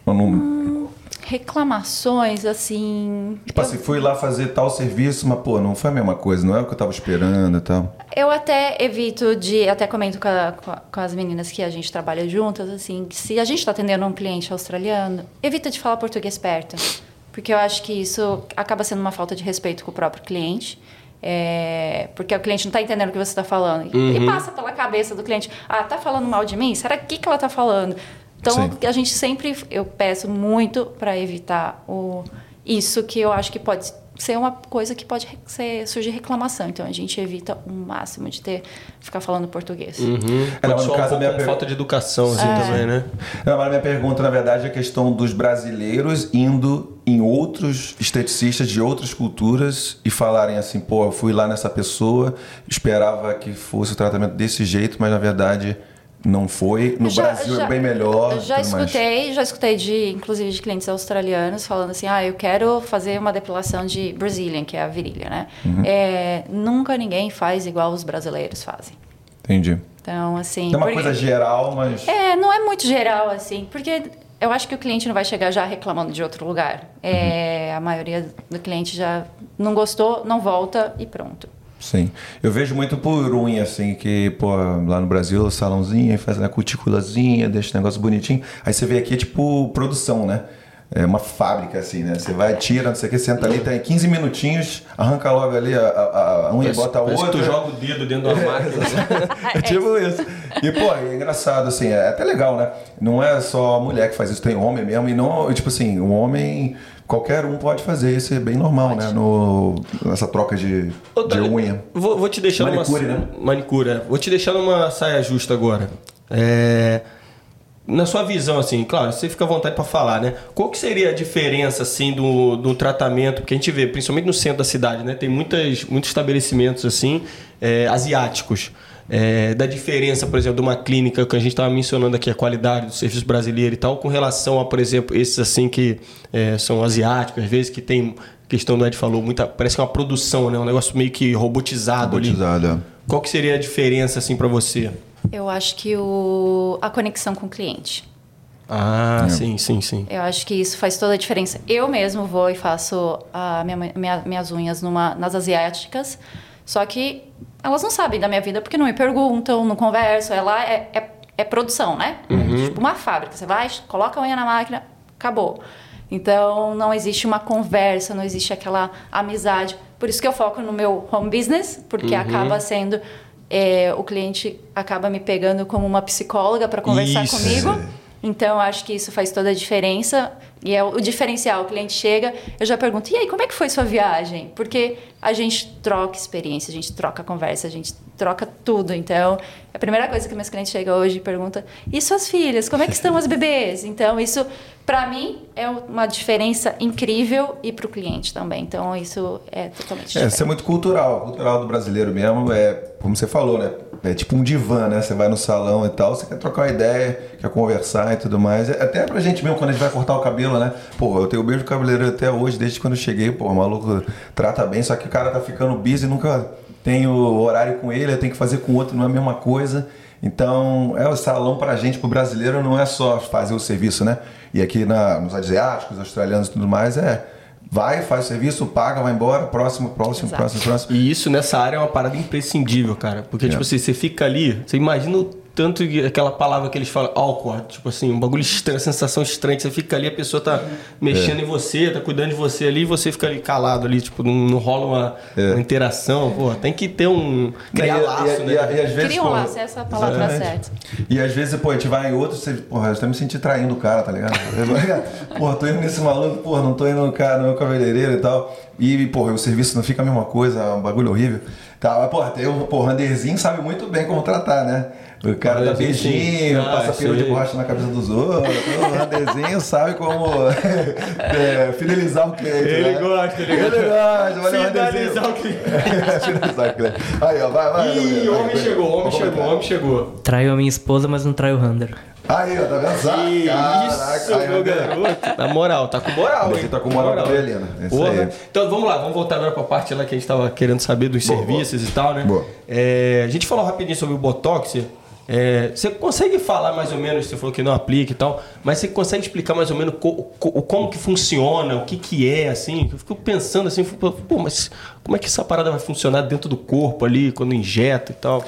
Ou não- Reclamações, assim. tipo assim, fui lá fazer tal serviço, mas pô, não foi a mesma coisa, não é o que eu tava esperando e tal. Eu até evito de, até comento com, a- com as meninas que a gente trabalha juntas, assim, que se a gente está atendendo um cliente australiano, evita de falar português perto. porque eu acho que isso acaba sendo uma falta de respeito com o próprio cliente. É, porque o cliente não está entendendo o que você está falando. Uhum. E passa pela cabeça do cliente, ah, tá falando mal de mim? Será que, que ela está falando? Então, Sim. a gente sempre, eu peço muito para evitar o, isso que eu acho que pode ser uma coisa que pode ser, surgir reclamação. Então, a gente evita o máximo de ter, ficar falando português. Uhum. É, não, Pode no um caso, minha per- falta de educação, assim, É. também, né? Não, mas a minha pergunta, na verdade, é a questão dos brasileiros indo em outros esteticistas de outras culturas e falarem assim, pô, eu fui lá nessa pessoa, esperava que fosse o tratamento desse jeito, mas na verdade não foi. No Já- Brasil já- é bem melhor. eu Já tudo mais. escutei, já escutei de, inclusive, de clientes australianos falando assim, ah, eu quero fazer uma depilação de Brazilian, que é a virilha, né? Uhum. É, nunca ninguém faz igual os brasileiros fazem. Entendi. Então, assim... É uma porque- coisa geral, mas. É, não é muito geral, assim, porque eu acho que o cliente não vai chegar já reclamando de outro lugar. É, A maioria do cliente já não gostou, não volta e pronto. Sim. Eu vejo muito por unha, assim, que, pô, lá no Brasil, salãozinho, faz a cuticulazinha, deixa o negócio bonitinho. Aí você vê aqui, é tipo, produção, né? É uma fábrica, assim, né? Você vai, tira, não sei o que, senta ali, tem 15 minutinhos, arranca logo ali a, a, a unha e bota a outra. tu joga o dedo dentro da [laughs] máquina. [laughs] É tipo isso. E, pô, é engraçado, assim, é até legal, né? Não é só a mulher que faz isso, tem homem mesmo. E não, tipo assim, o homem, qualquer um pode fazer isso, é bem normal, né? No, nessa troca de, de unha. Vou, vou te deixar Manicure, numa né? manicure. é. Vou te deixar numa saia justa agora. É, na sua visão, assim, claro, você fica à vontade para falar, né? Qual que seria a diferença, assim, do, do tratamento? Porque a gente vê, principalmente no centro da cidade, né? Tem muitas, muitos estabelecimentos, assim, é, asiáticos. É, da diferença, por exemplo, de uma clínica que a gente estava mencionando aqui, a qualidade do serviço brasileiro e tal, com relação a, por exemplo, esses assim que é, são asiáticos, às vezes que tem questão do Ed falou, muita, parece que é uma produção, né? Um negócio meio que robotizado, ali. Robotizado, Qual que seria a diferença, assim, para você? Eu acho que o, a conexão com o cliente. Ah, É. sim, sim, sim. Eu acho que isso faz toda a diferença. Eu mesmo vou e faço a minha, minha- minhas unhas numa, nas asiáticas, só que elas não sabem da minha vida porque não me perguntam, não conversam. É lá, é, é, é produção, né? É tipo uma fábrica. Você vai, coloca a unha na máquina, acabou. Então não existe uma conversa, não existe aquela amizade. Por isso que eu foco no meu home business, porque acaba sendo. é, o cliente acaba me pegando como uma psicóloga para conversar Isso. comigo. Então, acho que isso faz toda a diferença. E é o diferencial. O cliente chega, eu já pergunto, e aí, como é que foi sua viagem? Porque a gente troca experiência, a gente troca conversa, a gente troca tudo. Então, a primeira coisa que meus clientes chegam hoje e perguntam, e suas filhas, como é que estão as bebês? Então, isso, para mim, é uma diferença incrível e para o cliente também. Então, isso é totalmente É, diferente. isso é muito cultural, cultural do brasileiro mesmo. É, como você falou, né? É tipo um divã, né? Você vai no salão e tal, você quer trocar uma ideia, quer conversar e tudo mais. É, Até pra gente mesmo, quando a gente vai cortar o cabelo, né? Pô, eu tenho o mesmo cabeleireiro até hoje, desde quando eu cheguei. Pô, o maluco trata bem, só que o cara tá ficando busy, nunca tenho horário com ele, eu tenho que fazer com outro, não é a mesma coisa. Então, é o salão pra gente, pro brasileiro, não é só fazer o serviço, né? E aqui na, nos asiáticos, australianos e tudo mais, é vai, faz o serviço, paga, vai embora, próximo, próximo, Exato. próximo, próximo. E isso nessa área é uma parada imprescindível, cara. Porque, tipo assim, você fica ali, você imagina o tanto que aquela palavra que eles falam, awkward, tipo assim, um bagulho estranho, sensação estranha, que você fica ali, a pessoa tá mexendo em você, tá cuidando de você ali, e você fica ali calado ali, tipo, não, não rola uma, É. uma interação, pô, tem que ter um. criar E- laço, e- né? e- e às vezes, Cria um pô, laço, essa é a palavra exatamente. certa. E às vezes, pô, a gente vai em outro, você, porra, eu até me senti traindo o cara, tá ligado? porra, tô indo nesse maluco, porra, não tô indo no cara, no meu cabeleireiro e tal. E, porra, o serviço não fica a mesma coisa, é um bagulho horrível. Tá, mas, porra, tem o porra, Anderzinho sabe muito bem como tratar, né? O cara dá beijinho, Ah, passa pelo de borracha na cabeça dos outros. O Anderzinho sabe como [laughs] é, fidelizar o cliente. Ele né? gosta, ele gosta. Ele gosta, valeu, Finalizar Anderzinho. o cliente. [laughs] Finalizar o cliente. Aí, ó, vai, vai. Ih, Gabriel, homem vai, chegou, homem vai, chegou, vai. homem chegou. Traiu a minha esposa, mas não traiu o Hunter. Aí, ó, tá vendo? Que Caraca, isso, aí, meu garoto. Na moral, tá com moral, Esse hein? tá com moral com a Belina. É isso Porra. aí. Então vamos lá, vamos voltar agora pra parte lá que a gente tava querendo saber dos Boa, serviços e tal, né? Boa. É, a gente falou rapidinho sobre o Botox. É, você consegue falar mais ou menos, você falou que não aplica e tal, mas você consegue explicar mais ou menos co, co, como que funciona, o que que é, assim? Eu fico pensando assim, pô, mas como é que essa parada vai funcionar dentro do corpo ali, quando injeta e tal?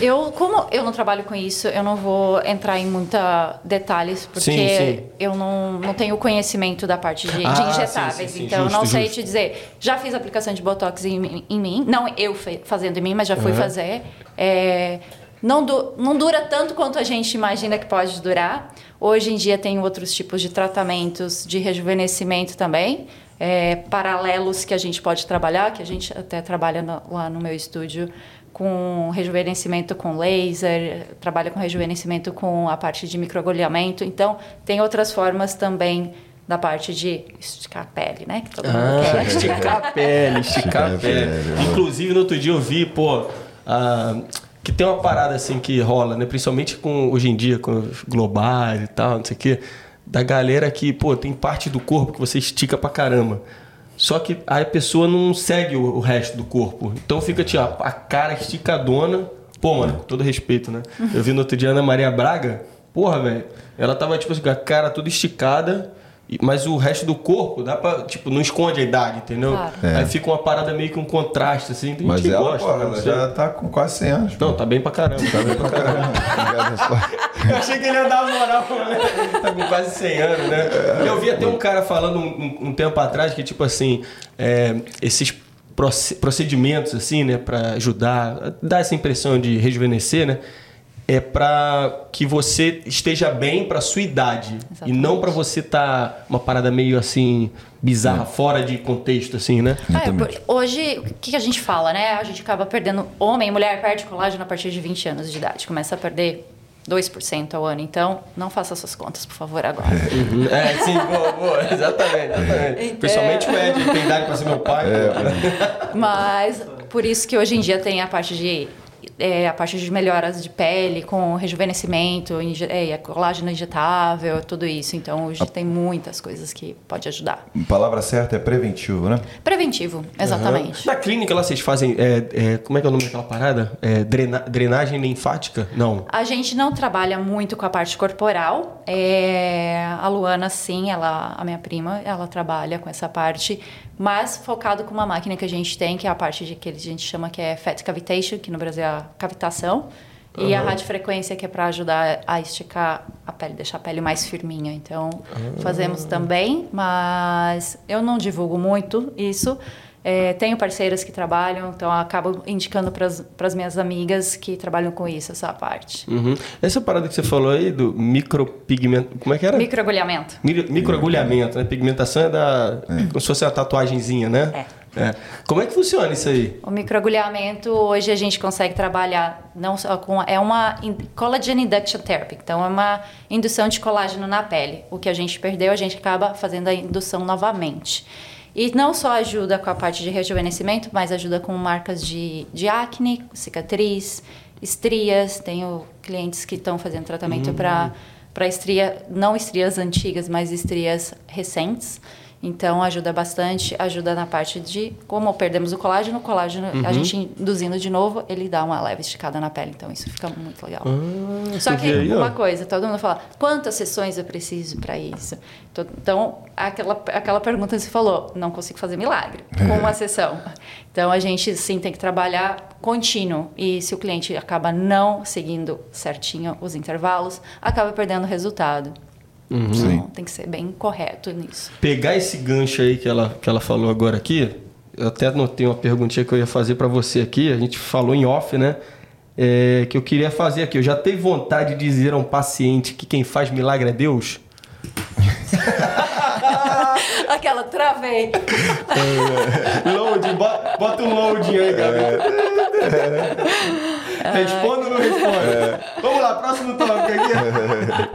Eu, como eu não trabalho com isso, eu não vou entrar em muita detalhes, porque Sim, sim. eu não, não tenho conhecimento da parte de, de Ah, injetáveis. sim. Então, eu não Justo, sei justo. te dizer. Já fiz aplicação de Botox em, em mim. Não eu fazendo em mim, mas já fui Uhum. fazer. É, não, du- não dura tanto quanto a gente imagina que pode durar. Hoje em dia tem outros tipos de tratamentos de rejuvenescimento também. é, paralelos que a gente pode trabalhar, que a gente até trabalha no- lá no meu estúdio com rejuvenescimento com laser, trabalha com rejuvenescimento com a parte de microagulhamento. Então, tem outras formas também da parte de esticar a pele, né? Que todo mundo Ah, quer. esticar a pele, esticar a pele. pele, Inclusive, no outro dia eu vi, pô, ah, que tem uma parada assim que rola, né? Principalmente com hoje em dia, com os globais e tal, não sei o quê, da galera que, pô, tem parte do corpo que você estica pra caramba. Só que a pessoa não segue o, resto do corpo. Então fica, tipo, a cara esticadona. Pô, mano, todo respeito, né? Eu vi no outro dia Ana Maria Braga. Porra, velho. Ela tava, tipo assim, com a cara toda esticada. Mas o resto do corpo dá pra, tipo, não esconde a idade, entendeu? Claro. É. Aí fica uma parada meio que um contraste, assim. Tem Mas gente que ela, gosta, porra, né? ela já tá com quase 100 anos. Não, tá bem pra caramba. Tá bem pra caramba. Eu achei que ele ia dar moral, né? Tá com quase 100 anos, né? Eu vi até um cara falando um, um- tempo atrás que, tipo assim, é, esses proce- procedimentos, assim, né, pra ajudar, dar essa impressão de rejuvenescer, né? É pra que você esteja bem pra sua idade. E Exatamente. não pra você tá uma parada meio assim, bizarra, fora de contexto, assim, né? É, por- hoje, o que a gente fala, né? A gente acaba perdendo. Homem e mulher perde colágeno a partir de 20 anos de idade. Começa a perder 2% ao ano. Então, não faça suas contas, por favor, agora. Uhum. É, sim, boa, boa, [laughs] exatamente. exatamente. Então- Principalmente o Ed, tem idade pra ser meu pai. Mas por isso que hoje em dia tem a parte de é, a parte de melhoras de pele, com rejuvenescimento, é, colágeno injetável, tudo isso. Então hoje tem muitas coisas que pode ajudar. A palavra certa é preventivo, né? Preventivo, exatamente. Na clínica lá vocês fazem. é, é, como é que é o nome daquela parada? É, drena- drenagem linfática? Não. A gente não trabalha muito com a parte corporal. É, a Luana, sim, ela, a minha prima, ela trabalha com essa parte, mas focado com uma máquina que a gente tem, que é a parte de que a gente chama que é fat cavitation, que no Brasil é a cavitação, e a radiofrequência, que é para ajudar a esticar a pele, deixar a pele mais firminha. Então, fazemos também, mas eu não divulgo muito isso. É, tenho parceiras que trabalham, então eu acabo indicando para as minhas amigas que trabalham com isso, essa parte. Uhum. Essa parada que você falou aí do micropigmento. Como é que era? Microagulhamento. Mi- Microagulhamento, né? Pigmentação é da. Como se fosse uma tatuagenzinha, né? É. Como é que funciona isso aí? O microagulhamento, hoje a gente consegue trabalhar não só com. É uma collagen induction therapy, então é uma indução de colágeno na pele. O que a gente perdeu, a gente acaba fazendo a indução novamente. E não só ajuda com a parte de rejuvenescimento, mas ajuda com marcas de, de acne, cicatriz, estrias. Tenho clientes que estão fazendo tratamento para para estria, não estrias antigas, mas estrias recentes. Então ajuda bastante, ajuda na parte de como perdemos o colágeno, o colágeno, a gente induzindo de novo, ele dá uma leve esticada na pele, então isso fica muito legal. Só você que aí, ó. uma coisa, todo mundo fala, quantas sessões eu preciso para isso? To- Então, aquela, aquela pergunta que você falou, não consigo fazer milagre com uma sessão. Então, a gente sim tem que trabalhar contínuo. E se o cliente acaba não seguindo certinho os intervalos, acaba perdendo o resultado. Então, tem que ser bem correto nisso. Pegar esse gancho aí que ela, que ela falou agora aqui, eu até anotei uma perguntinha que eu ia fazer pra você aqui, a gente falou em off, né? É, que eu queria fazer aqui. Eu já teve vontade de dizer a um paciente que quem faz milagre é Deus? [laughs] Aquela, travei. Load, bota, um loading aí, Gabi. [laughs] [laughs] Responde ou não responde? Vamos lá, próximo tópico aqui.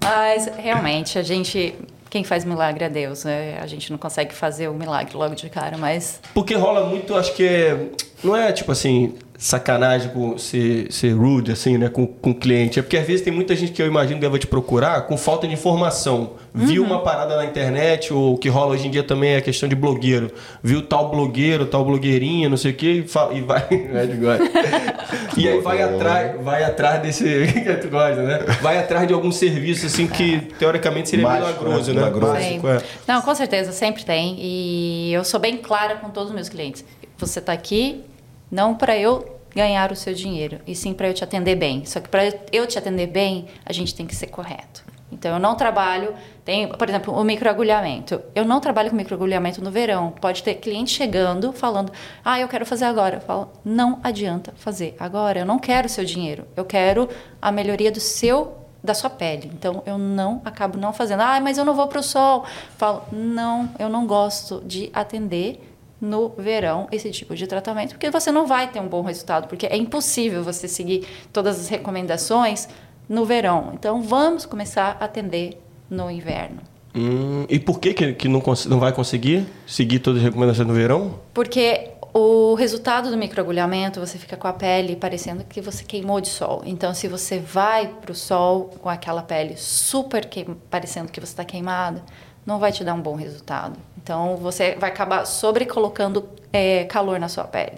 [laughs] Mas, realmente, a gente... Quem faz milagre é Deus. né? A gente não consegue fazer o milagre logo de cara, mas... Porque rola muito, acho que é. Não é tipo assim. Sacanagem com ser, ser rude, assim, né, com, com o cliente. É porque às vezes tem muita gente que eu imagino que deve te procurar com falta de informação. Viu uma parada na internet, ou o que rola hoje em dia também é a questão de blogueiro. Viu tal blogueiro, tal blogueirinha, não sei o quê, e, fala, e vai. [laughs] é e aí vai atrás, vai atrás desse. [laughs] que tu gosta, né? Vai atrás de algum serviço, assim, que teoricamente seria Mágico, milagroso, né? né? Milagroso. É. Não, com certeza, sempre tem. E eu sou bem clara com todos os meus clientes. Você está aqui não para eu ganhar o seu dinheiro, e sim para eu te atender bem. Só que para eu te atender bem, a gente tem que ser correto. Então eu não trabalho, tem, por exemplo, o microagulhamento. Eu não trabalho com microagulhamento no verão. Pode ter cliente chegando falando: "Ah, eu quero fazer agora". Eu falo: "Não adianta fazer agora. Eu não quero o seu dinheiro. Eu quero a melhoria do seu da sua pele. Então eu não acabo não fazendo. Ah, mas eu não vou para o sol. Falo: "Não, eu não gosto de atender no verão esse tipo de tratamento, porque você não vai ter um bom resultado, porque é impossível você seguir todas as recomendações no verão. Então vamos começar a atender no inverno. Hum, e por que, que, que não, não vai conseguir seguir todas as recomendações no verão? Porque o resultado do microagulhamento, você fica com a pele parecendo que você queimou de sol. Então, se você vai para o sol com aquela pele super queim, parecendo que você está queimada, não vai te dar um bom resultado. Então, você vai acabar sobrecolocando é, calor na sua pele.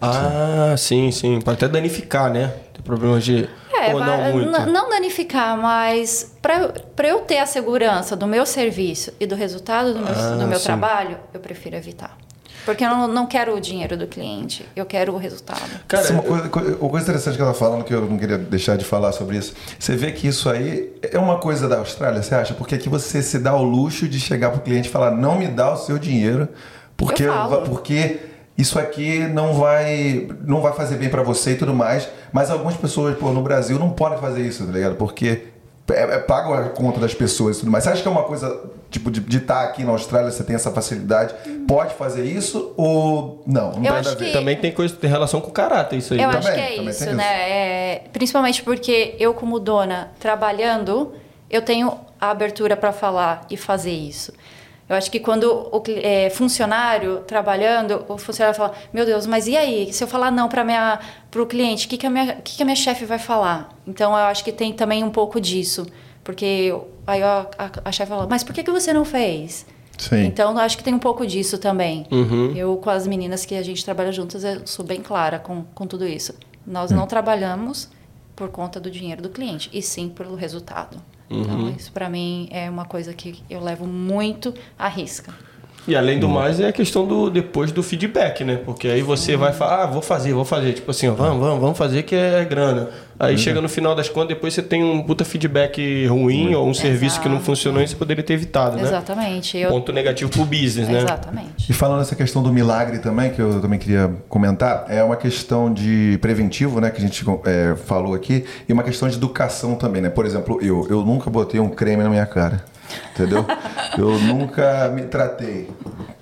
Ah, sim, sim. Pode até danificar, né? Tem problemas de. É, Ou não muito. não danificar, mas para eu ter a segurança do meu serviço e do resultado do meu, Ah, do meu trabalho, eu prefiro evitar. Porque eu não, não quero o dinheiro do cliente, eu quero o resultado. Cara, Isso é uma coisa, co- uma coisa interessante que ela falando, que eu não queria deixar de falar sobre isso. Você vê que isso aí é uma coisa da Austrália, você acha? Porque aqui você se dá o luxo de chegar pro cliente e falar, não me dá o seu dinheiro, porque, Eu falo. porque isso aqui não vai, não vai fazer bem pra você e tudo mais. Mas algumas pessoas, pô, no Brasil não podem fazer isso, tá ligado? Porque é, é, pagam a conta das pessoas e tudo mais. Você acha que é uma coisa, tipo, de estar aqui na Austrália, você tem essa facilidade, pode fazer isso ou não? Não tem Eu nada acho a ver. que- Também tem coisa tem relação com o caráter, isso aí. Eu né? acho Também, que é também isso, né? É, principalmente porque eu, como dona, trabalhando, eu tenho a abertura para falar e fazer isso. Eu acho que quando o é, funcionário trabalhando, o funcionário fala: Meu Deus, mas e aí? Se eu falar não para o cliente, o que, que a minha, que que a minha chefe vai falar? Então eu acho que tem também um pouco disso. Porque aí a, a, a chefe fala: Mas por que, que você não fez? Sim. Então, eu acho que tem um pouco disso também. Uhum. Eu, com as meninas que a gente trabalha juntas, eu sou bem clara com, com tudo isso. Hum. Nós não trabalhamos por conta do dinheiro do cliente, e sim pelo resultado. Uhum. Então, isso para mim é uma coisa que eu levo muito à risca. E além do mais, é a questão do depois do feedback, né? Porque aí você vai falar, ah, vou fazer, vou fazer. Tipo assim, ó, vamos, vamos, vamos fazer que é grana. Aí chega no final das contas, depois você tem um puta feedback ruim ou um serviço que não Exato. funcionou e você poderia ter evitado, né? Exatamente. Eu, Ponto negativo pro business, né? Exatamente. E falando nessa questão do milagre também, que eu também queria comentar, é uma questão de preventivo, né, que a gente é, falou aqui, e uma questão de educação também, né? Por exemplo, eu, eu nunca botei um creme na minha cara, entendeu? eu nunca me tratei,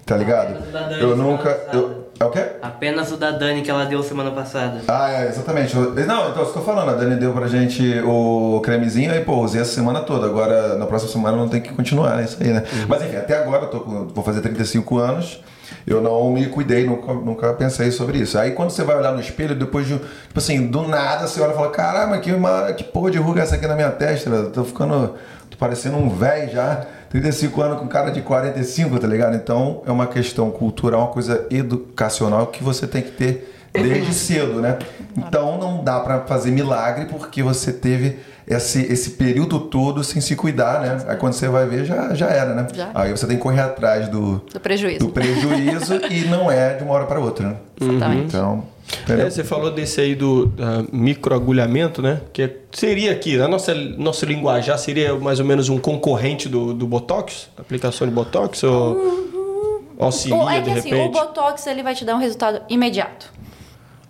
tá ligado? Eu nunca... Eu, é o quê? Apenas o da Dani que ela deu semana passada. Ah, é, exatamente. Eu- Não, então, estou falando, a Dani deu pra gente o cremezinho, aí, pô, usei essa semana toda. Agora, na próxima semana, não tem que continuar, é isso aí, né? Mas enfim, até agora, eu tô com, vou fazer 35 anos, eu não me cuidei, nunca, nunca pensei sobre isso. Aí, quando você vai olhar no espelho, depois de, tipo assim, do nada, você olha e fala, caramba, que, uma, que porra de ruga é essa aqui na minha testa, velho? Tô ficando, parecendo um velho já. 35 anos com cara de 45, tá ligado? Então, é uma questão cultural, uma coisa educacional que você tem que ter desde cedo, né? Então não dá pra fazer milagre porque você teve esse, esse período todo sem se cuidar, né? Aí quando você vai ver, já, já era, né? Já. Aí você tem que correr atrás do, Do prejuízo. do prejuízo e não é de uma hora para outra, né? Exatamente. Então? É, você falou desse aí do da microagulhamento, né? Que é- seria aqui, na nossa, nosso linguajar, seria mais ou menos um concorrente do, do Botox? Aplicação de Botox? Ou auxilia, O- é que de assim, o repente? Botox ele vai te dar um resultado imediato.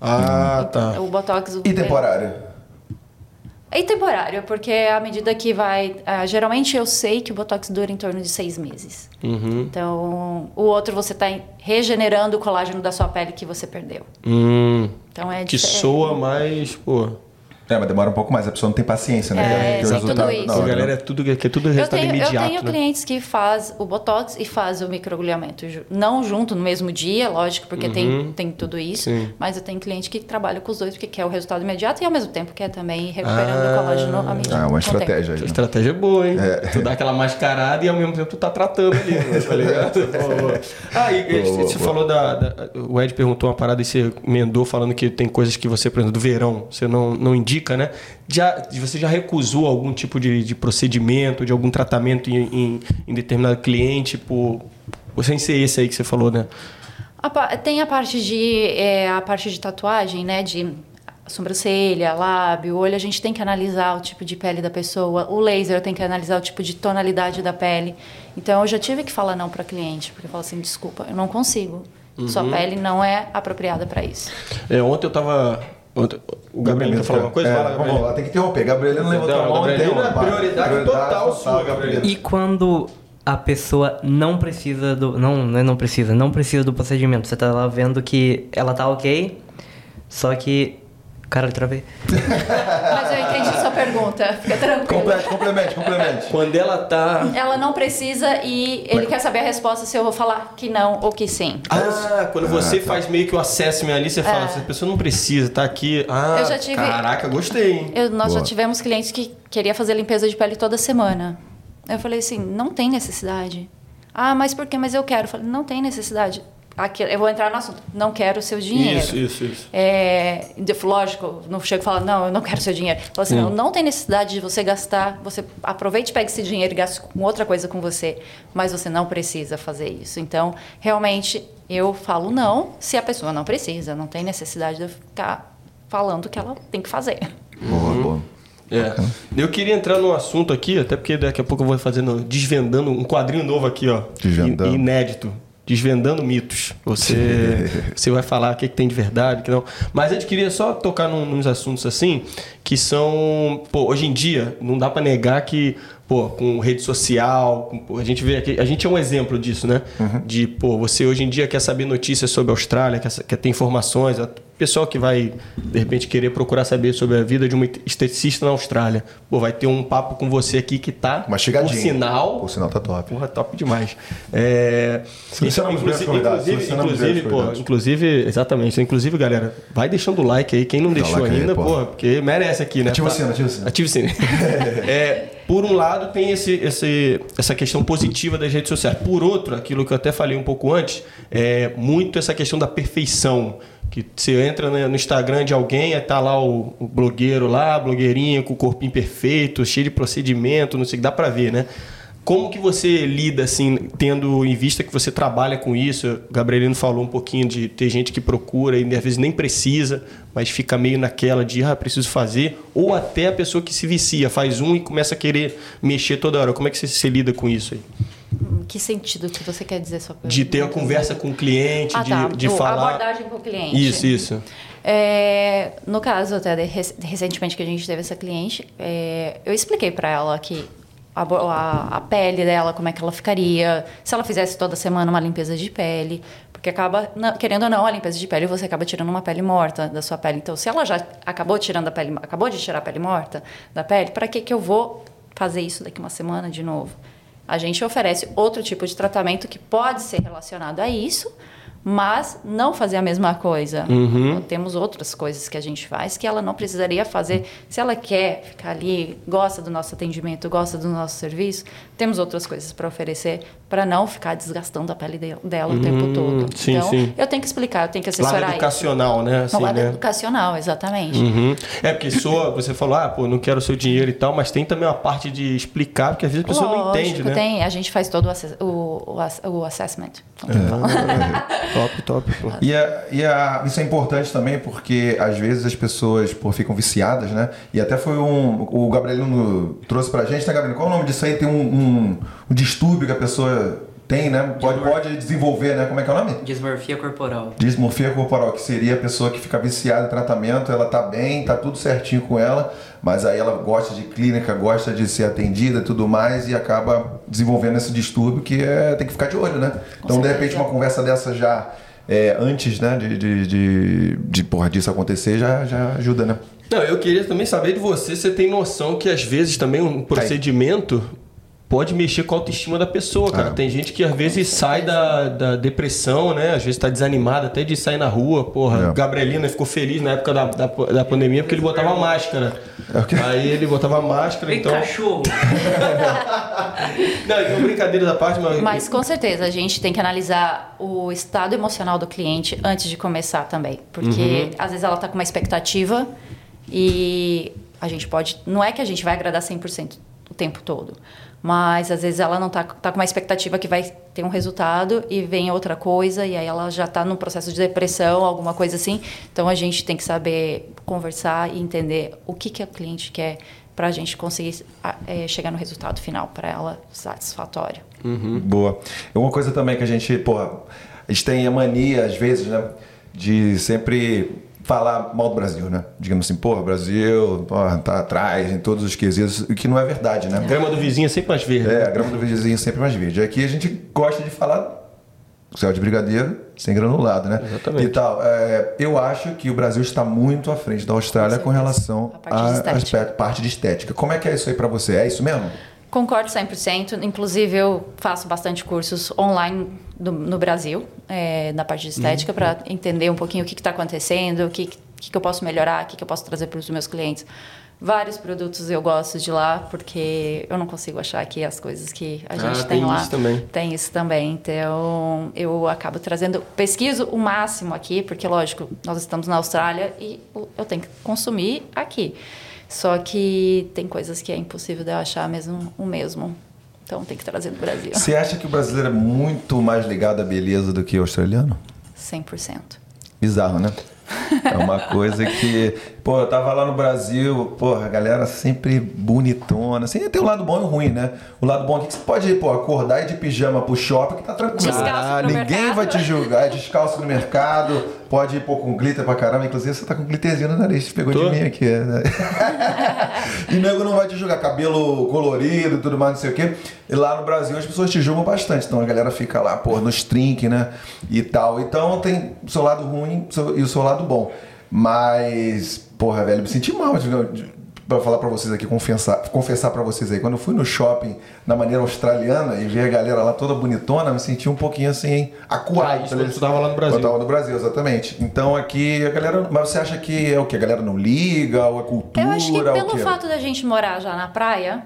Ah, tá. O Botox... E temporário? É temporário, porque à medida que vai. ah, geralmente eu sei que o Botox dura em torno de seis meses. Uhum. Então, o outro você está regenerando o colágeno da sua pele que você perdeu. Hum, Então é que diferente. soa mais, pô. É, mas demora um pouco mais, a pessoa não tem paciência, né? É, tem tudo isso. A hora, galera é tudo, que é tudo Eu resultado tenho, eu imediato, tenho né? clientes que faz o botox e faz o microagulhamento, não junto no mesmo dia, lógico, porque tem, tem tudo isso. Uhum. Sim. Mas eu tenho cliente que trabalha com os dois porque quer o resultado imediato e ao mesmo tempo quer também recuperando o colágeno à medida. Ah, uma o tempo. estratégia aí. A né? estratégia é boa, hein? É. Tu dá aquela mascarada e ao mesmo tempo tu tá tratando ali, né? tá ligado? [laughs] Ah, e, boa, você boa. falou da, da- O Ed perguntou uma parada e você emendou falando que tem coisas que você, por exemplo, do verão, você não, não indica, né? Já, você já recusou algum tipo de, de procedimento, de algum tratamento em, em, em determinado cliente, por. Sem ser esse aí que você falou, né? A tem a parte de é, a parte de tatuagem, né? De sobrancelha, lábio, olho. A gente tem que analisar o tipo de pele da pessoa. O laser tem que analisar o tipo de tonalidade da pele. Então eu já tive que falar não para cliente, porque eu falo assim, desculpa, eu não consigo. Sua pele não é apropriada para isso. É, ontem eu tava. Ontem- o Gabriel quer falar uma coisa? É, Fala, vamos Gabriel. lá, tem que interromper. Gabrielino levantou a Não, mão e Gabrielino tem é uma- prioridade total sua, Gabrielino. E quando a pessoa não precisa do. Não, não é não precisa, não precisa do procedimento. Você tá lá vendo que ela tá ok, só que. Cara, travei. [laughs] Mas eu entendi sua pergunta. Fica tranquilo. Complete, complemente, complemente. Quando ela tá. Ela não precisa e ele quer saber a resposta se eu vou falar que não ou que sim. Ah, quando você faz meio que o assessment ali, você fala, É. essa pessoa não precisa, tá aqui. Ah, Eu já tive- caraca, gostei, hein? Eu- nós Boa. já tivemos clientes que queria fazer limpeza de pele toda semana. Eu falei assim, não tem necessidade. Ah, mas por quê? Mas eu quero. Eu falei, não tem necessidade. Aqui, eu vou entrar no assunto. Não quero o seu dinheiro. Isso, isso, isso. É, lógico, não chego e falo, não, eu não quero seu dinheiro. Falo assim, não, não tem necessidade de você gastar, você aproveite, pegue esse dinheiro e gaste com outra coisa com você, mas você não precisa fazer isso. Então, realmente, eu falo não se a pessoa não precisa, não tem necessidade de eu ficar falando que ela tem que fazer. Boa, boa. É. Eu queria entrar num assunto aqui, até porque daqui a pouco eu vou fazendo, desvendando um quadrinho novo aqui, ó. Desvendando. Inédito. Desvendando mitos. Você, você vai falar o que, que tem de verdade, o que não. Mas a gente queria só tocar num, nos assuntos assim, que são. Pô, hoje em dia, não dá pra negar que, pô, com rede social, com- a gente vê aqui. A gente é um exemplo disso, né? De, pô, você hoje em dia quer saber notícias sobre a Austrália, quer, quer ter informações. Pessoal que vai, de repente, querer procurar saber sobre a vida de uma esteticista na Austrália. Pô, vai ter um papo com você aqui que tá. Uma chegadinha. Por sinal, O sinal tá top. Porra, top demais. É, convidados, inclusive, os inclusive, pô, inclusive, exatamente. Inclusive, galera, vai deixando o like aí. Quem não Dá deixou like aí, ainda, pô. porra, porque merece aqui, né? Ativa o Tá- sino, ativa o sino. Ativa o sino. [laughs] É, por um lado, tem esse, esse, essa questão positiva das redes sociais. Por outro, aquilo que eu até falei um pouco antes, é muito essa questão da perfeição. Que você entra né, no Instagram de alguém, aí tá lá o, o blogueiro lá, blogueirinha com o corpinho perfeito, cheio de procedimento, não sei, dá pra ver, né? Como que você lida, assim, tendo em vista que você trabalha com isso? O Gabrielino falou um pouquinho de ter gente que procura e às vezes nem precisa, mas fica meio naquela de, ah, preciso fazer. Ou até a pessoa que se vicia, faz um e começa a querer mexer toda hora. Como é que você se lida com isso aí? Que sentido que você quer dizer sua pergunta? De ter a conversa com o cliente, ah, de, tá. de falar... abordagem com o cliente. Isso, isso. É, no caso até de, rec- recentemente que a gente teve essa cliente, é, eu expliquei para ela que a, a- a pele dela, como é que ela ficaria, se ela fizesse toda semana uma limpeza de pele, porque acaba, não- querendo ou não, a limpeza de pele você acaba tirando uma pele morta da sua pele. Então, se ela já acabou tirando a pele, acabou de tirar a pele morta da pele, para que que eu vou fazer isso daqui uma semana de novo? A gente oferece outro tipo de tratamento que pode ser relacionado a isso, mas não fazer a mesma coisa. Então, temos outras coisas que a gente faz que ela não precisaria fazer. Se ela quer ficar ali, gosta do nosso atendimento, gosta do nosso serviço, temos outras coisas para oferecer para não ficar desgastando a pele de- dela o tempo todo. sim, então, sim. eu tenho que explicar, eu tenho que Lado assessorar educacional, né? isso. Assim, No lado né? educacional, exatamente. Uhum. É porque soa, você falou, ah, pô, não quero o seu dinheiro e tal, mas tem também uma parte de explicar, porque às vezes a pessoa não Lógico, entende, né? tem. A gente faz todo o, asse- o, o, o assessment. É. fala. [laughs] Top, top. Pô. E, a- e a- isso é importante também porque às vezes as pessoas pô, ficam viciadas, né? E até foi um. O Gabrielino trouxe pra gente, né, Gabrielino? Qual é o nome disso aí? Tem um, um- um distúrbio que a pessoa tem, né? Pode, pode desenvolver, né? Como é que é o nome? Dismorfia corporal. Dismorfia corporal, que seria a pessoa que fica viciada em tratamento, ela tá bem, tá tudo certinho com ela, mas aí ela gosta de clínica, gosta de ser atendida e tudo mais, e acaba desenvolvendo esse distúrbio que é, tem que ficar de olho, né? Então, de repente, certeza. uma conversa dessa já é, antes né, de, de, de, de porra, disso acontecer já, já ajuda, né? Não, eu queria também saber de você, você tem noção que às vezes também um procedimento pode mexer com a autoestima da pessoa, cara. É. Tem gente que às vezes sai da, da depressão, né? Às vezes tá desanimado até de sair na rua. Porra, É. Gabrielina ficou feliz na época da, da, da pandemia porque ele botava máscara. É? Aí ele botava máscara, Vem então... cachorro. Não, então brincadeira da parte, mas... Mas com certeza a gente tem que analisar o estado emocional do cliente antes de começar também. Porque às vezes ela está com uma expectativa e a gente pode. Não é que a gente vai agradar 100% o tempo todo. Mas às vezes ela não está tá com uma expectativa que vai ter um resultado e vem outra coisa e aí ela já está num processo de depressão, alguma coisa assim. Então a gente tem que saber conversar e entender o que, que o cliente quer para a gente conseguir ah, eh, chegar no resultado final para ela satisfatório. Boa. E uma coisa também que a gente, porra, a gente tem a mania, às vezes, né, de sempre falar mal do Brasil, né? Digamos assim, porra, Brasil, porra, tá atrás em todos os quesitos, o que não é verdade, né? Grama do vizinho é sempre mais verde. É, a grama do vizinho é sempre mais verde. Aqui a gente gosta de falar céu de brigadeiro sem granulado, né? Exatamente. E tal. É, eu acho que o Brasil está muito à frente da Austrália Com relação A parte de à estética. aspecto- parte de estética. Como é que é isso aí pra você? É isso mesmo? Concordo 100%. Inclusive, eu faço bastante cursos online do- no Brasil, é, na parte de estética, para entender um pouquinho o que está acontecendo, o que, que, que eu posso melhorar, o que, que eu posso trazer para os meus clientes. Vários produtos eu gosto de lá, porque eu não consigo achar aqui as coisas que a gente Ah, tem, tem lá. isso também. Tem isso também. Então, eu acabo trazendo, pesquiso o máximo aqui, porque, lógico, nós estamos na Austrália e eu tenho que consumir aqui. Só que tem coisas que é impossível de eu achar mesmo o mesmo. Então, tem que trazer do Brasil. Você acha que o brasileiro é muito mais ligado à beleza do que o australiano? 100%. Bizarro, né? É uma coisa que. Pô, eu tava lá no Brasil, porra, a galera sempre bonitona. Assim, tem o lado bom e o ruim, né? O lado bom é que você pode pô, acordar e ir de pijama pro shopping que tá tranquilo. Descalço no Ninguém mercado. vai te julgar, é descalço no mercado, pode ir pô, com glitter pra caramba. Inclusive, você tá com glitterzinho no nariz, pegou Tô. de mim aqui. Né? [laughs] e nego não vai te julgar, cabelo colorido e tudo mais, não sei o quê. E lá no Brasil as pessoas te julgam bastante. Então a galera fica lá, pô, nos trinques, né? E tal. Então tem o seu lado ruim e o seu lado bom. Mas, porra, velho, me senti mal de, pra falar pra vocês aqui, confessar, confessar pra vocês aí. Quando eu fui no shopping na maneira australiana e vi a galera lá toda bonitona, me senti um pouquinho assim, acuado. Ah, isso quando tu tava lá no Brasil. Eu tava no Brasil, exatamente. Então aqui a galera. Mas você acha que é o que? A galera não liga? Ou é cultura? Eu acho que o pelo fato da gente morar já na praia,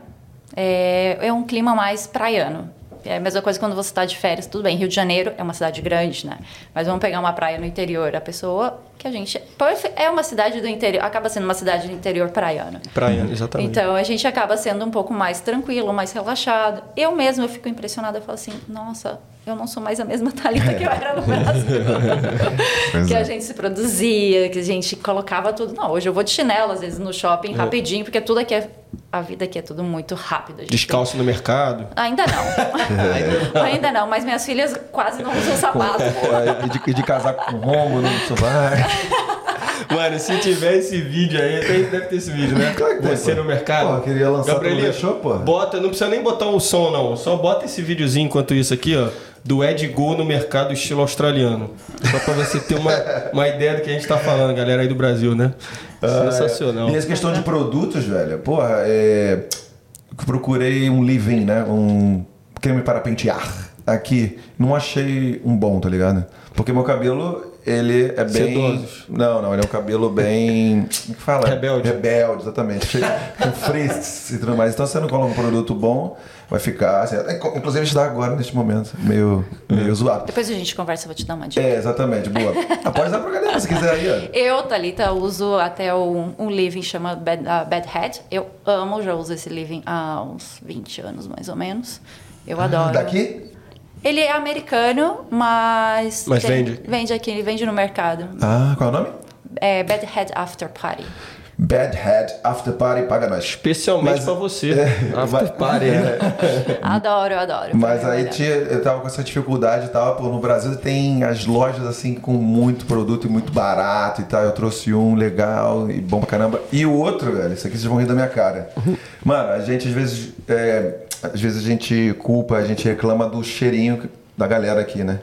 é, é um clima mais praiano. É a mesma coisa quando você está de férias, tudo bem. Rio de Janeiro é uma cidade grande, né? Mas vamos pegar uma praia no interior. A pessoa que a gente. É uma cidade do interior, acaba sendo uma cidade do interior praiana. Praia, exatamente. Então a gente acaba sendo um pouco mais tranquilo, mais relaxado. Eu mesma eu fico impressionada, eu falo assim, nossa, eu não sou mais a mesma [laughs] Thalita que eu era no Brasil. [laughs] Que é. a gente se produzia, que a gente colocava tudo. Não, hoje eu vou de chinelo, às vezes no É. shopping, rapidinho, porque tudo aqui é. A vida aqui é tudo muito rápido. Descalço no mercado. tem- [laughs] Ainda não. Ainda não, mas minhas filhas quase não usam sapato. Pô, e, de, de casaco com rombo no sovaco. Mano, se tiver esse vídeo aí, tem- deve ter esse vídeo, né? Claro que tem, Você pô. no mercado. Pô, eu queria lançar, Gabrielino, deixou, pô? Bota, não precisa nem botar o som, não. Só bota esse videozinho enquanto isso aqui, ó. Do Ed Go no mercado estilo australiano. Só pra você ter uma, uma ideia do que a gente tá falando, galera aí do Brasil, né? Sensacional. E essa questão de produtos, velho, porra, é. Procurei um leave-in, né? Um creme para pentear aqui. Não achei um bom, tá ligado? Porque meu cabelo, ele é bem. Sedosos. Não, não, ele é um cabelo bem. Como que fala? Rebelde. Rebelde, exatamente. Cheio- Com frizz e tudo mais. Então, você não coloca um produto bom, vai ficar. Assim, é, inclusive, está agora, neste momento, meio, meio zoado. Depois a gente conversa, eu vou te dar uma dica. É, exatamente, boa. [laughs] Pode dar pra galera se quiser aí, ó. Eu, Thalita, uso até um, um living chama Bad, uh, Bad Head. Eu amo, já uso esse living há uns 20 anos, mais ou menos. Eu adoro. Ah, Daqui? Ele é americano, mas... Mas tem- vende? Vende aqui, ele vende no mercado. Ah, qual é o nome? É Bad Head After Party. Bad Head After Party paga nós. Especialmente pra você. É, After mas- party, né? [laughs] Adoro, eu adoro. Mas aí tinha, eu tava com essa dificuldade e tal, pô, no Brasil tem as lojas assim com muito produto e muito barato e tal. Eu trouxe um legal e bom pra caramba. E o outro, velho, isso aqui vocês vão rir da minha cara. [laughs] Mano, a gente às vezes. é, às vezes a gente culpa, a gente reclama do cheirinho da galera aqui, né?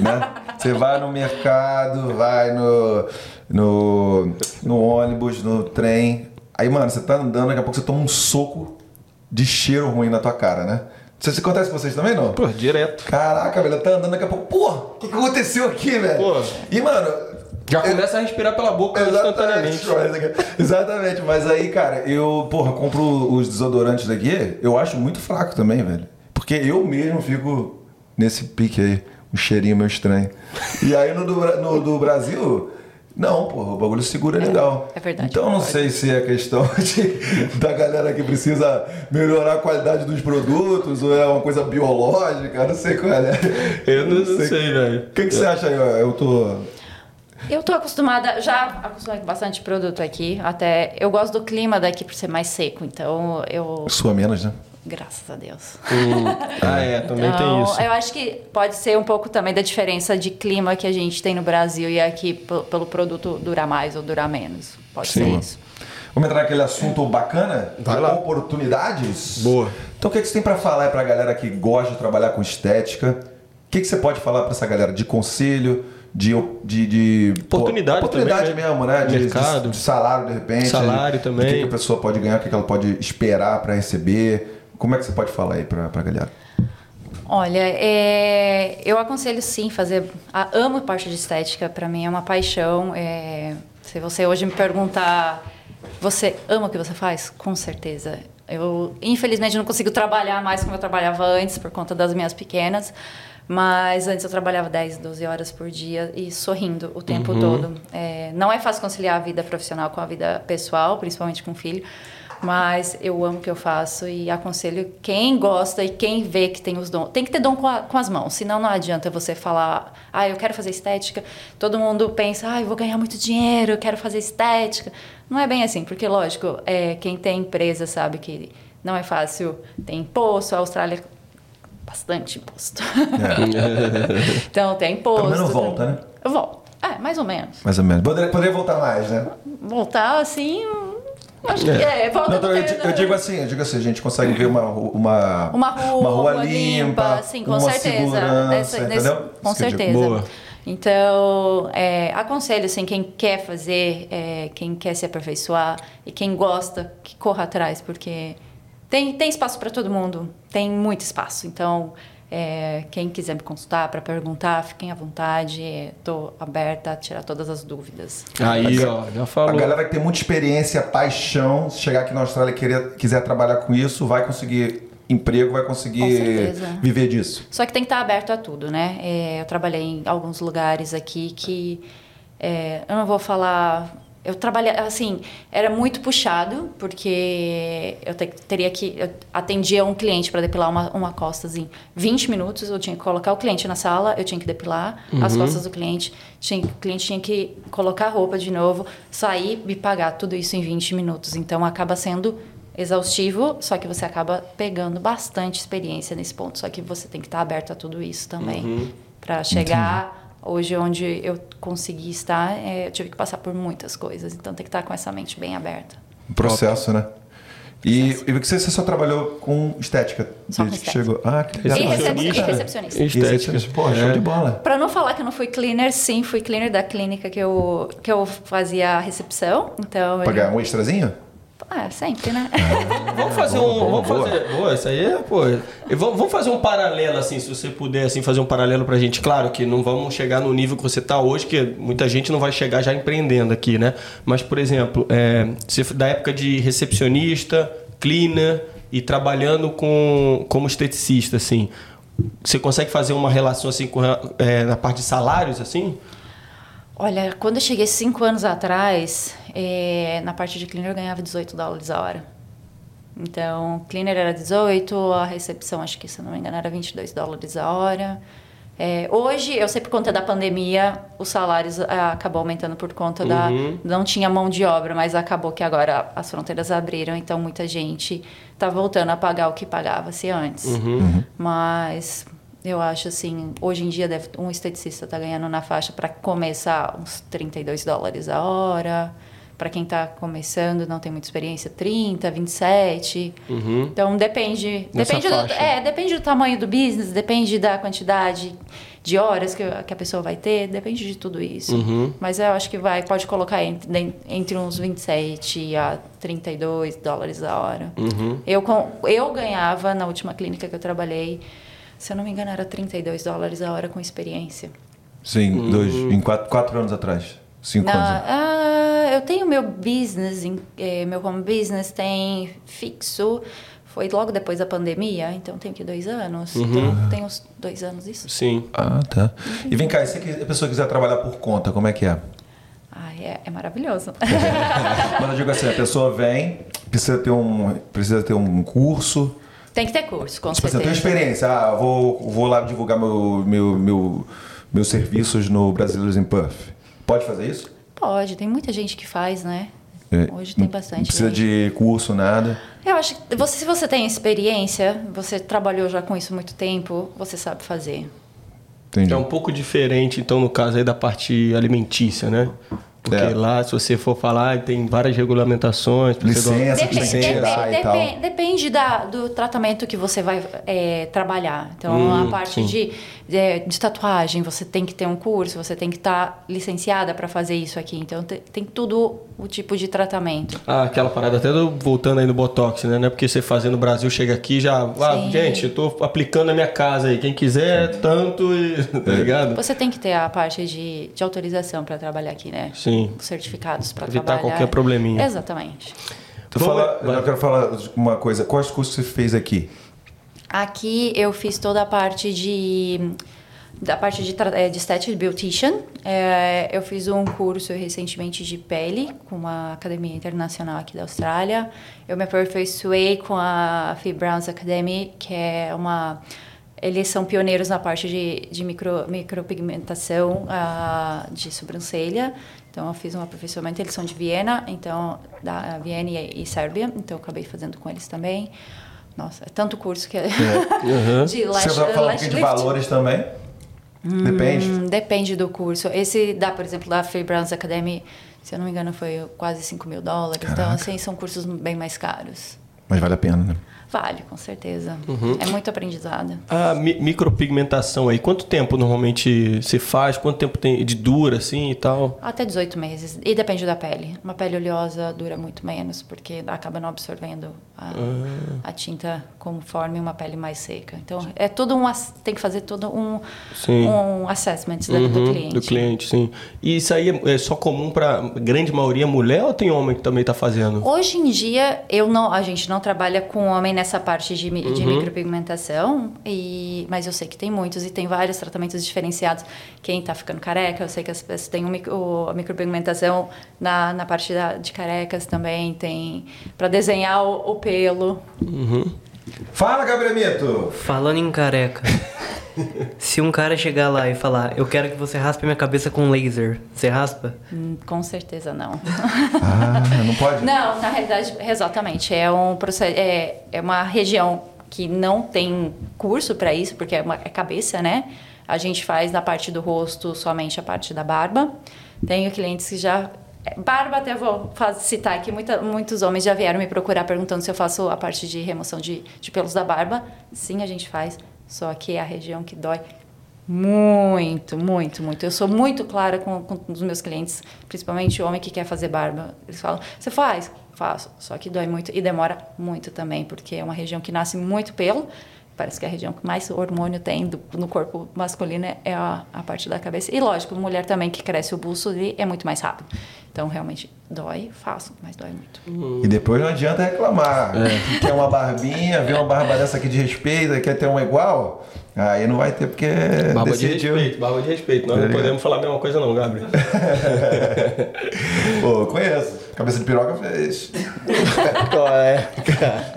Né? [laughs] Você vai no mercado, vai no, no, no ônibus, no trem. Aí, mano, você tá andando, daqui a pouco você toma um soco de cheiro ruim na tua cara, né? Não sei se acontece com vocês também, não? Pô, direto. Caraca, velho, tá andando daqui a pouco. Pô, o que, que aconteceu aqui, velho? Pô. E, mano. Já eu- começa a respirar pela boca instantaneamente. Exatamente. Exatamente. Mas aí, cara, eu, porra, compro os desodorantes daqui, eu acho muito fraco também, velho. Porque eu mesmo fico nesse pique aí, um cheirinho meio estranho. E aí no do, no do Brasil, não, porra, o bagulho segura legal. é verdade. Então não sei se é questão [laughs] de, da galera que precisa melhorar a qualidade dos produtos ou é uma coisa biológica, não sei qual é. Eu não, não sei, velho. O que, que você acha aí? ó? Eu tô. Eu tô acostumada, já acostumada com bastante produto aqui. Até eu gosto do clima daqui por ser mais seco, então eu. Sua menos, né? Graças a Deus. Ah, é, também tem Então, isso. Eu acho que pode ser um pouco também da diferença de clima que a gente tem no Brasil e aqui pelo produto durar mais ou durar menos. Pode Sim. ser isso. Vamos entrar naquele assunto bacana? Vai lá. Oportunidades? Boa. Então o que, que você tem pra falar aí pra galera que gosta de trabalhar com estética? O que, que você pode falar pra essa galera de conselho, de, de, de pô, Oportunidade oportunidade também, né? mesmo, né? De, Mercado. de- de salário de repente. Salário O também. que, que a pessoa pode ganhar, o que, que ela pode esperar pra receber? Como é que você pode falar aí pra, pra galera? Olha, é, eu aconselho sim fazer. a- amo a parte de estética, para mim é uma paixão. é, se você hoje me perguntar, você ama o que você faz? Com certeza. Eu, infelizmente, não consigo trabalhar mais como eu trabalhava antes por conta das minhas pequenas. Mas antes eu trabalhava 10, 12 horas por dia e sorrindo o tempo todo. É, não é fácil conciliar a vida profissional com a vida pessoal, principalmente com filho. Mas eu amo o que eu faço e aconselho quem gosta e quem vê que tem os dons. Tem que ter dom com, a- com as mãos, senão não adianta você falar, ah, eu quero fazer estética. Todo mundo pensa, ah, eu vou ganhar muito dinheiro, eu quero fazer estética. Não é bem assim, porque, lógico, é, quem tem empresa sabe que não é fácil. Tem imposto, a Austrália bastante imposto. [laughs] então tem imposto. Pelo menos tem- volta, né? Eu volto. É, mais ou menos. Mais ou menos. Poderia, poderia voltar mais, né? Voltar assim. Acho que é. Volta Não, eu, eu digo assim, eu digo assim, a gente consegue ver uma, uma, Uma rua, uma rua rua limpa, sim, com uma certeza. Nessa- nesse- entendeu? com certeza. Boa. Então, é, aconselho assim, quem quer fazer, é, quem quer se aperfeiçoar e quem gosta, que corra atrás, porque tem, tem espaço para todo mundo, tem muito espaço. Então, é, quem quiser me consultar para perguntar, fiquem à vontade, estou aberta a tirar todas as dúvidas. Aí, ó, já A falou. galera que tem muita experiência, paixão, se chegar aqui na Austrália e querer, quiser trabalhar com isso, vai conseguir emprego, vai conseguir viver disso. Só que tem que estar aberto a tudo, né? É, eu trabalhei em alguns lugares aqui que é, eu não vou falar. Eu trabalhei, assim, era muito puxado, porque eu te- teria que. Eu atendia um cliente para depilar uma, uma costas em 20 minutos, eu tinha que colocar o cliente na sala, eu tinha que depilar as costas do cliente, tinha, o cliente tinha que colocar a roupa de novo, sair e pagar tudo isso em 20 minutos. Então acaba sendo exaustivo, só que você acaba pegando bastante experiência nesse ponto. Só que você tem que estar aberto a tudo isso também. Para chegar hoje onde eu consegui estar, é, eu tive que passar por muitas coisas. Então tem que estar com essa mente bem aberta. Um processo, né? E, e você, você só trabalhou com estética Só com desde que estética. chegou? Ah, que legal. E, recep Recepcionista. e recepcionista. Estética. Pô, show É. de bola. Para não falar que eu não fui cleaner, sim, fui cleaner da clínica que eu, que eu fazia a recepção. Então, Pagar um extrazinho? Ah, sempre, né? Vamos fazer Boa, um. boa, vamos boa. fazer. Boa, isso aí é, pô. E vamos, vamos fazer um paralelo, assim, se você puder, assim, fazer um paralelo pra gente. Claro que não vamos chegar no nível que você tá hoje, que muita gente não vai chegar já empreendendo aqui, né? Mas, por exemplo, é, você, da época de recepcionista, cleaner e trabalhando com, como esteticista, assim. Você consegue fazer uma relação assim com, é, na parte de salários, assim? Olha, quando eu cheguei cinco anos atrás, eh, na parte de cleaner eu ganhava 18 dólares a hora. Então, cleaner era 18, a recepção, acho que se não me engano, era 22 dólares a hora. Eh, hoje, eu sei por conta da pandemia, os salários ah, acabou aumentando por conta da... Não tinha mão de obra, mas acabou que agora as fronteiras abriram, então muita gente está voltando a pagar o que pagava-se antes. Mas eu acho assim, hoje em dia deve, um esteticista tá ganhando na faixa para começar uns 32 dólares a hora, para quem está começando, não tem muita experiência, 30, 27. Então depende, Nessa depende do, é, depende do tamanho do business, depende da quantidade de horas que, que a pessoa vai ter, depende de tudo isso. Mas eu acho que vai pode colocar entre, entre uns 27 a 32 dólares a hora. Eu com, eu ganhava na última clínica que eu trabalhei, se eu não me engano, era 32 dólares a hora com experiência. Sim, dois, em quatro, quatro anos atrás. Cinco Na- anos. ah, eu tenho meu business, eh, meu home business tem fixo. Foi logo depois da pandemia, então tem que dois anos. Então tem uns dois anos isso. Sim. Ah, tá. E vem cá, e se a pessoa quiser trabalhar por conta, como é que é? Ah, é, é maravilhoso. [laughs] Mas eu digo assim, a pessoa vem, precisa ter um, precisa ter um curso, tem que ter curso, com tipo assim, eu tenho certeza. experiência, ah, vou, vou lá divulgar meu, meu, meu, meus serviços no Brasileiros em Puff. Pode fazer isso? Pode, tem muita gente que faz, né? É, Hoje tem não bastante. precisa gente. de curso, nada. Eu acho que você, se você tem experiência, você trabalhou já com isso há muito tempo, você sabe fazer. Entendi. É um pouco diferente, então, no caso aí da parte alimentícia, né? Porque É. lá, se você for falar, tem várias regulamentações. Licença, tem Depende, que tirar depende, e tal. depende- depende da, do tratamento que você vai é, trabalhar. Então, a parte de, de, de tatuagem, você tem que ter um curso, você tem que estar licenciada para fazer isso aqui. Então, te- tem tudo o tipo de tratamento. Ah, aquela parada até do- voltando aí no Botox, né? Não é porque você fazendo no Brasil, chega aqui já. Ah, gente, eu tô aplicando na minha casa aí. Quem quiser, tanto e. [laughs] Tá ligado? Você tem que ter a parte de, de autorização para trabalhar aqui, né? Sim. Os certificados para Evitar trabalhar. qualquer probleminha. Exatamente. Tu Vamos- fala, eu quero falar uma coisa. Quais cursos você fez aqui? Aqui eu fiz toda a parte de da parte de, eh, de beautician. Eh, eu fiz um curso recentemente de pele com uma academia internacional aqui da Austrália. Eu me aperfeiçoei com a Phoebe Brown's Academy, que é uma eles são pioneiros na parte de, de micro, micropigmentação ah, de sobrancelha. Então, eu fiz um aperfeiçoamento. Eles são de Viena, então, da Viena e, e Sérvia. Então, eu acabei fazendo com eles também. Nossa, é tanto curso que é. [laughs] de lash, você vai falar um lash pouquinho de valores também? Depende. Hum, depende do curso. Esse dá, por exemplo, da Free Browns Academy, se eu não me engano, foi quase 5 mil dólares. Então, Caraca. assim, são cursos bem mais caros. Mas vale a pena, né? Vale, com certeza. Uhum. É muito aprendizado. A mi- micropigmentação aí, quanto tempo normalmente se faz? Quanto tempo tem de dura assim e tal? Até 18 meses. E depende da pele. Uma pele oleosa dura muito menos, porque acaba não absorvendo a, Ah. a tinta conforme uma pele mais seca. Então, é todo um... Tem que fazer todo um, Sim. um assessment da- do Uhum, cliente. Do cliente, sim. E isso aí é é só comum pra grande maioria mulher ou tem homem que também tá fazendo? Hoje em dia, eu não, a gente não trabalha com homem nessa parte de, de micropigmentação, e, mas eu sei que tem muitos e tem vários tratamentos diferenciados. Quem está ficando careca, eu sei que as pessoas têm um a micropigmentação na, na parte da, de carecas também, tem para desenhar o, o pelo. Fala, Gabriel Mito! Falando em careca. [laughs] Se um cara chegar lá e falar, eu quero que você raspe minha cabeça com laser, você raspa? Hum, Com certeza não. Ah, não pode? [laughs] Não, na realidade, exatamente. É, um, proce- é, é uma região que não tem curso para isso, porque é, uma, é cabeça, né? A gente faz na parte do rosto somente a parte da barba. Tenho clientes que já. Barba, até vou citar aqui, muita, muitos homens já vieram me procurar perguntando se eu faço a parte de remoção de, de pelos da barba. Sim, a gente faz, só que é a região que dói muito, muito, muito. Eu sou muito clara com, com os meus clientes, principalmente o homem que quer fazer barba. Eles falam: Você faz? Faço. Só que dói muito e demora muito também, porque é uma região que nasce muito pelo. Parece que é a região que mais hormônio tem do- no corpo masculino é a, a parte da cabeça. E lógico, mulher também que cresce o busto ali é muito mais rápido. Então, realmente, dói, faço, mas dói muito. E depois não adianta reclamar. É. Quer uma barbinha, vê uma barba dessa aqui de respeito, quer ter uma igual? Aí não vai ter porque Barba decidiu. de respeito, barba de respeito. Nós Tá não podemos falar a mesma coisa não, Gabriel. [laughs] Pô, conheço. Cabeça de piroca fez. Qual é, cara?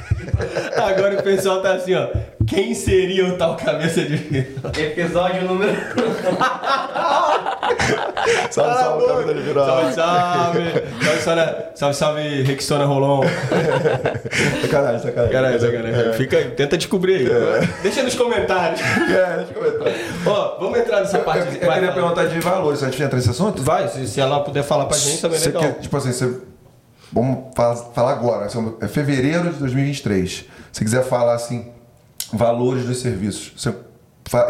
[laughs] Agora o pessoal tá assim, ó. Quem seria o tal cabeça de vidro? Episódio número. [laughs] Salve, salve, Camisa de Viral. Salve, salve. Salve, salve, salve, salve Rexona Rolon. Sacanagem, [laughs] sacanagem. Caralho, sacanagem. Fica aí, tenta descobrir aí. Deixa nos comentários. [laughs] É, deixa eu comentar. Ó, vamos entrar nessa Eu, parte. eu, eu queria perguntar de valores. A gente entra nesse assunto? Vai, se, se ela puder falar pra gente também é legal. quer, tipo assim, você... Vamos fa- falar agora. são- É fevereiro de 2023. Se quiser falar, assim, valores dos serviços, você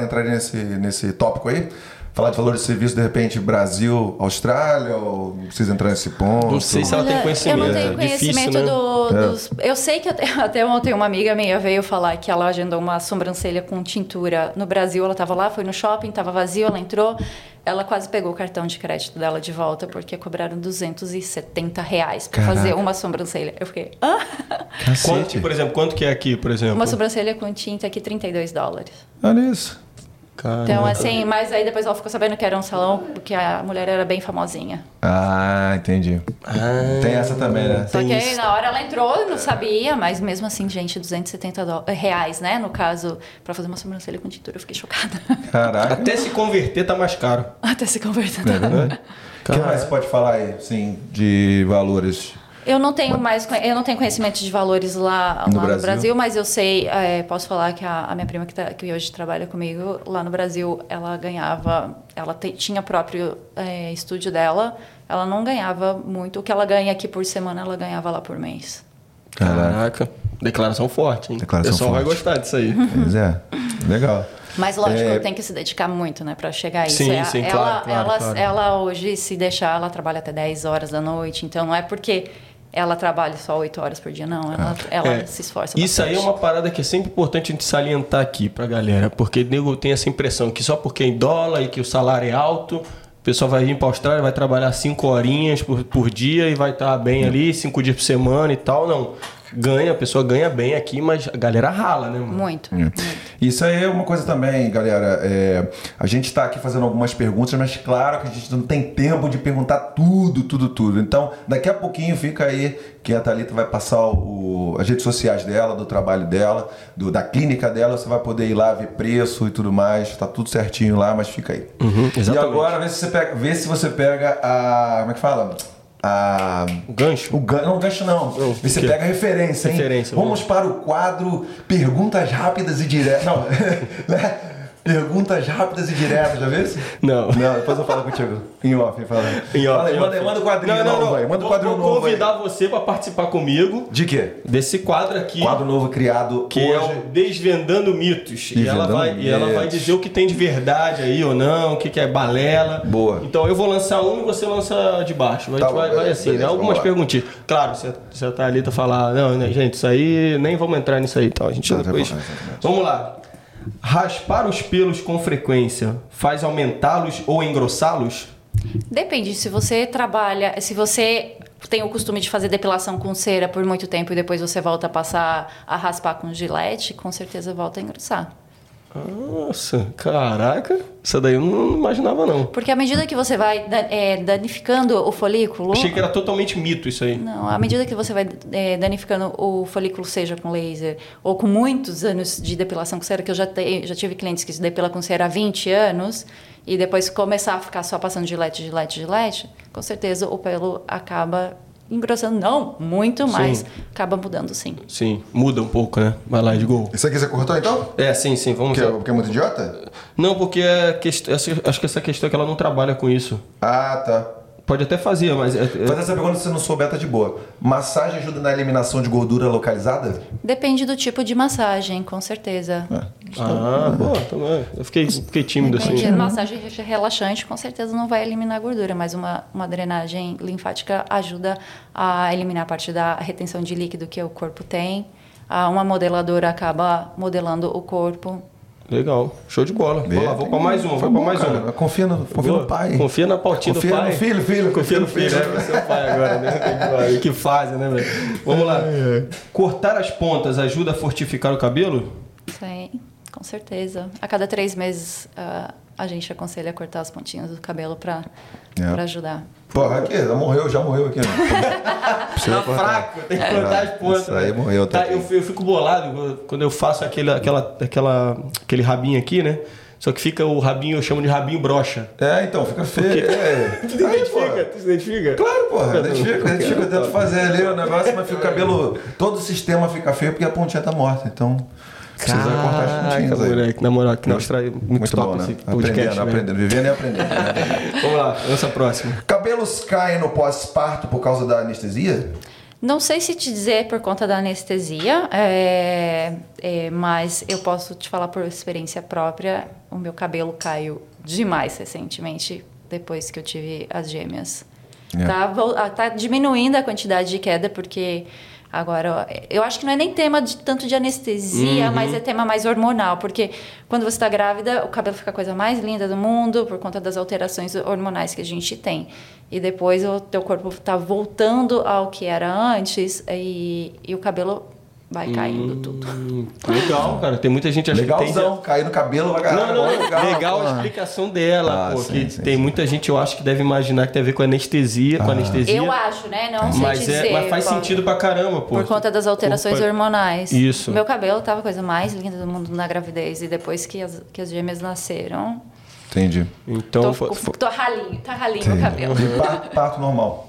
entraria nesse, nesse tópico aí? Falar de valores de serviço, de repente, Brasil, Austrália, ou não precisa entrar nesse ponto? Não sei se ela tem conhecimento. Eu não tenho É difícil, conhecimento né? do- dos. Eu sei que até, [laughs] até ontem uma amiga minha veio falar que ela agendou uma sobrancelha com tintura no Brasil. Ela estava lá, foi no shopping, estava vazio, ela entrou. Ela quase pegou o cartão de crédito dela de volta porque cobraram 270 reais para Caraca. fazer uma sobrancelha. Eu fiquei, ah? Quanto, por exemplo, quanto que é aqui, por exemplo? Uma sobrancelha com tinta aqui, 32 dólares. Olha isso. Caramba. Então, assim, mas aí depois ela ficou sabendo que era um salão porque a mulher era bem famosinha. Ah, entendi. Ah, Tem essa também, né? Só que aí, na hora ela entrou, não sabia, mas mesmo assim, gente, 270 dó- reais, né? No caso, pra fazer uma sobrancelha com tintura, eu fiquei chocada. Caraca. Até se converter tá mais caro. Até se convertendo. É verdade? O que mais você pode falar aí, sim, de valores? Eu não tenho mais, eu não tenho conhecimento de valores lá, No lá no Brasil? Brasil, mas eu sei, é, posso falar que a, a minha prima que, tá- que hoje trabalha comigo lá no Brasil, ela ganhava, ela te- tinha próprio é, estúdio dela, ela não ganhava muito, o que ela ganha aqui por semana, ela ganhava lá por mês. Caraca. Declaração forte, hein? Declaração o pessoal vai forte. gostar disso aí. [laughs] Pois é, legal. Mas lógico, É, tem que se dedicar muito, né, para chegar a isso. Sim, É- sim, ela, claro, claro, ela, claro. ela hoje, se deixar, ela trabalha até 10 horas da noite, então não é porque ela trabalha só 8 horas por dia, não. Ela, ela É, se esforça Isso aí é bastante. uma parada que é sempre importante a gente salientar aqui pra galera, porque o nego tem essa impressão que só porque é em dólar e que o salário é alto, o pessoal vai vir pra Austrália, vai trabalhar 5 horinhas por, por dia e vai estar bem ali, 5 dias por semana e tal. Não. Ganha, a pessoa ganha bem aqui, mas a galera rala, né, mano? Muito. É. Isso aí é uma coisa também, galera. é, a gente está aqui fazendo algumas perguntas, mas claro que a gente não tem tempo de perguntar tudo, tudo, tudo. Então, daqui a pouquinho fica aí que a Thalita vai passar o- as redes sociais dela, do trabalho dela, do- da clínica dela. Você vai poder ir lá ver preço e tudo mais. Tá tudo certinho lá, mas fica aí. Uhum, e agora vê se, você pega, vê se você pega a. Como é que fala? A. O gancho? O gancho, não, gancho não. Não, Vê se o quê? pega a referência, hein? Referência, Vamos para o quadro Perguntas Rápidas e Diretas. Não, [laughs] né? Perguntas Rápidas e Diretas, já viu isso? Não. Não, depois eu falo contigo. Em off, fala. Em off, Fala aí, manda, manda o quadrinho não, não, novo não. aí. Manda o Vou- quadrinho vou novo convidar aí. você pra participar comigo De quê? desse quadro aqui. Quadro novo criado Que é hoje. o Desvendando Mitos. e, ela Desvendando vai, e ela vai Mitos. dizer o que tem de verdade aí ou não, o que, que é balela. Boa. Então eu vou lançar um e você lança de baixo. A Tá gente bom, vai, vai beleza, assim, né? beleza, Algumas vamos lá. perguntinhas. Claro, se a, se a Thalita falar, não, né, gente, isso aí nem vamos entrar nisso aí. Então a gente Não, depois. tá bom. Vamos lá. Raspar os pelos com frequência faz aumentá-los ou engrossá-los? Depende, se você trabalha, se você tem o costume de fazer depilação com cera por muito tempo e depois você volta a passar a raspar com gilete, com certeza volta a engrossar. Nossa, caraca. Isso daí eu não imaginava, não. Porque à medida que você vai é, danificando o folículo. Achei que era totalmente mito isso aí. Não, à medida que você vai é, danificando o folículo, seja com laser ou com muitos anos de depilação com cera, que eu já, te, já tive clientes que se depilam com cera há 20 anos, e depois começar a ficar só passando gilete, gilete, gilete, com certeza o pelo acaba engrossando. Não, muito mais. Sim. Acaba mudando sim. Sim, muda um pouco, né? Vai lá, Edgol. Isso aqui você cortou então? É, sim, sim, vamos Porque, lá. porque é muito idiota? Não, porque é quest... acho que essa questão é que ela não trabalha com isso. Ah, tá. Pode até fazer, mas. é- é- Faz essa pergunta se você não souber, tá de boa. Massagem ajuda na eliminação de gordura localizada? Depende do tipo de massagem, com certeza. Ah, boa, também. Eu fiquei, fiquei tímido Depende. assim. Massagem relaxante com certeza não vai eliminar gordura, mas uma, uma drenagem linfática ajuda a eliminar a parte da retenção de líquido que o corpo tem. Ah, uma modeladora acaba modelando o corpo. Legal, show de bola. Vou lá, vou pra mais uma, Tá vou pra mais cara. uma. Confia no, confia no pai. Confia na pautinha Confia do pai. no filho, filho. Confia no filho, é seu pai agora, né? Que fase, né, velho? Vamos lá. Cortar as pontas ajuda a fortificar o cabelo? Sim, com certeza. A cada três meses ah, a gente aconselha cortar as pontinhas do cabelo para É. ajudar. Porra, aqui, já morreu, já morreu aqui. Né? Tá fraco, tem que cortar as pontas. Isso aí né? morreu Tá, também. eu, eu fico bolado quando eu faço aquele, aquela, aquela, aquele rabinho aqui, né? Só que fica o rabinho, eu chamo de rabinho brocha. É, então, fica feio. É. [laughs] Tu se Aí, identifica? porra. Tu se identifica? Claro, porra, Eu identifica, identifica, eu tento fazer ali o negócio, mas fica o cabelo. Todo o sistema fica feio porque a pontinha tá morta. Então, precisa cortar as pontinhas aí. moleque, na moral, aqui na Austrália, muito, Muito top bom, né? esse podcast, Aprendendo, né? aprendendo, vivendo e aprendendo. né? [laughs] Vamos lá, lança a próxima. Cabelos caem no pós-parto por causa da anestesia? Não sei se te dizer por conta da anestesia, é, é, mas eu posso te falar por experiência própria. O meu cabelo caiu demais recentemente, depois que eu tive as gêmeas. É. Tá, ah, tá diminuindo a quantidade de queda, porque agora eu acho que não é nem tema de, tanto de anestesia, mas é tema mais hormonal, porque quando você está grávida, o cabelo fica a coisa mais linda do mundo por conta das alterações hormonais que a gente tem. E depois o teu corpo está voltando ao que era antes e, e o cabelo vai caindo tudo. Hum, [laughs] legal, cara. Tem muita gente acha que tem. Legalzão, cair no cabelo, vai Não, não, legal, legal, a explicação dela, Ah, pô, sim, que sim, tem sim. muita gente, eu acho que deve imaginar que tem a ver com anestesia, com anestesia. Eu acho, né? Não sei mas, dizer. é, mas faz sentido pra caramba, pô. Por conta das alterações Opa. hormonais. Isso. Meu cabelo tava a coisa mais linda do mundo na gravidez. E depois que as, que as gêmeas nasceram, Entendi. Então, tô, tô ralinho, tá ralinho meu cabelo. E parto, parto normal.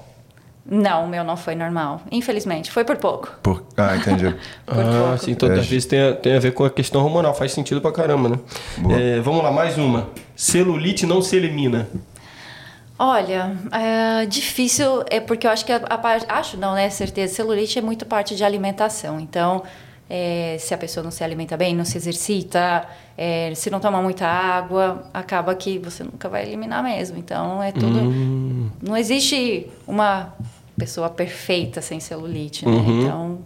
Não, o meu não foi normal. Infelizmente, foi por pouco. Por... Ah, entendi. [laughs] Por ah, pouco. sim, então É. às vezes tem a, tem a ver com a questão hormonal, faz sentido pra caramba, né? É, vamos lá, mais uma. Celulite não se elimina. Olha, é difícil, é porque eu acho que a, a parte. Acho não, né? Certeza. Celulite é muito parte de alimentação. Então, é, se a pessoa não se alimenta bem, não se exercita, é, se não toma muita água, acaba que você nunca vai eliminar mesmo. Então, é tudo. Hum. Não existe uma pessoa perfeita sem celulite, né? Uhum. Então.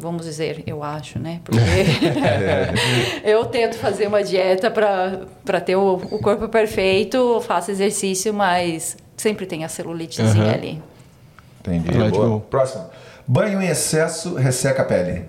Vamos dizer, eu acho, né? Porque [laughs] eu tento fazer uma dieta para ter o, o corpo perfeito, faço exercício, mas sempre tem a celulitezinha Aham. ali. Entendi. Boa. Próximo. Banho em excesso resseca a pele.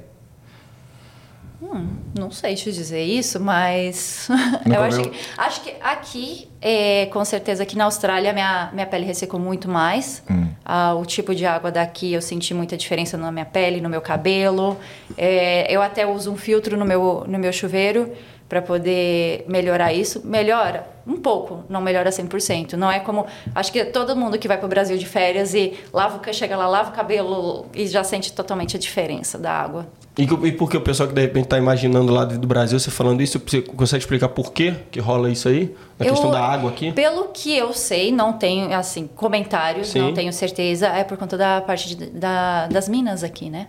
Não sei te dizer isso, mas [laughs] eu acho que, acho que aqui, é, com certeza aqui na Austrália, minha, minha pele ressecou muito mais. Hum. Ah, o tipo de água daqui eu senti muita diferença na minha pele, no meu cabelo. É, eu até uso um filtro no meu, no meu chuveiro para poder melhorar isso. Melhora um pouco, não melhora 100%. Não é como. Acho que todo mundo que vai para o Brasil de férias e lava, chega lá, lava o cabelo e já sente totalmente a diferença da água. E, e por que o pessoal que de repente tá imaginando lá do Brasil, você falando isso, você consegue explicar por quê que rola isso aí? Na Eu- questão da água aqui? Pelo que eu sei, não tenho, assim, comentários, Sim. não tenho certeza, é por conta da parte de- da, das minas aqui, né?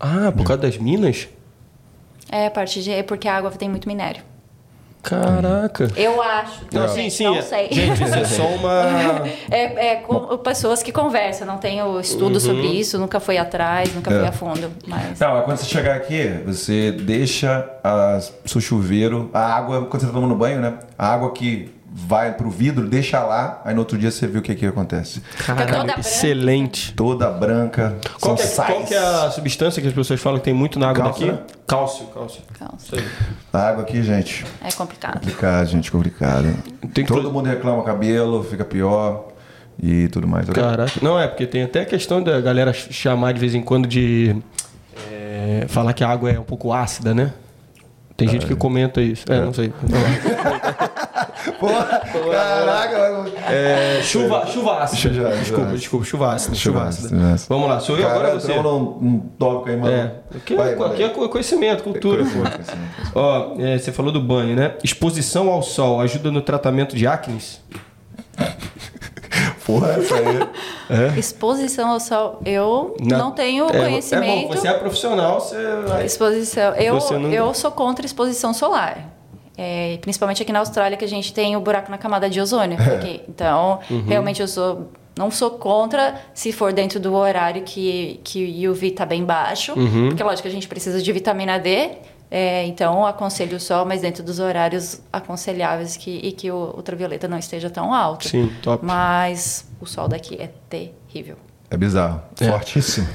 Ah, por causa das minas? É a parte de. É porque a água tem muito minério. Caraca. Eu acho. Não, sim, sim. Não é- sei. Gente, isso é só [laughs] uma. É, é com- pessoas que conversam, não tenho estudo sobre Uhum. isso, nunca fui atrás, nunca É. fui a fundo. Mas. Não, mas quando você chegar aqui, você deixa a, seu chuveiro, a água, quando você tá tomando banho, né? A água que vai pro vidro, deixa lá, aí no outro dia você vê o que que acontece. toda Caraca, branca. excelente. Toda branca, Qual são que, é, sais. qual que é a substância que as pessoas falam que tem muito na água Cálcio, daqui? né? Cálcio, cálcio. Aí. A água aqui, gente, É complicado. complicado, gente, complicado. Tem que- Todo mundo reclama o cabelo, fica pior e tudo mais. Caraca. Não, é porque tem até a questão da galera ch- chamar de vez em quando de. é, falar que a água é um pouco ácida, né? Tem gente que comenta isso. É, não sei. [laughs] Porra, caraca. É, chuva, chuva ácida. Chuva- desculpa, desculpa, chuva ácida. Chuva Chuva ácida, ácida. chuva ácida. Vamos lá, sou eu agora você? num, num tópico aí, mano. É. Aqui, Vai, é, vai. é co- conhecimento, cultura. [laughs] Ó, é, você falou do banho, né? Exposição ao sol ajuda no tratamento de acnes? [laughs] Porra, essa aí. Exposição ao sol. Eu Na- não tenho é, conhecimento. É bom, você é profissional, você vai... Exposição. Eu, Você não- eu sou contra exposição solar. É, principalmente aqui na Austrália, que a gente tem o buraco na camada de ozônio. aqui. Então, Uhum. realmente eu sou. Não sou contra se for dentro do horário que, que o UV está bem baixo. Uhum. Porque, lógico, a gente precisa de vitamina D. é, então, aconselho o sol, mas dentro dos horários aconselháveis que, e que o ultravioleta não esteja tão alto. Sim, top. Mas o sol daqui é terrível. É bizarro. É. Fortíssimo.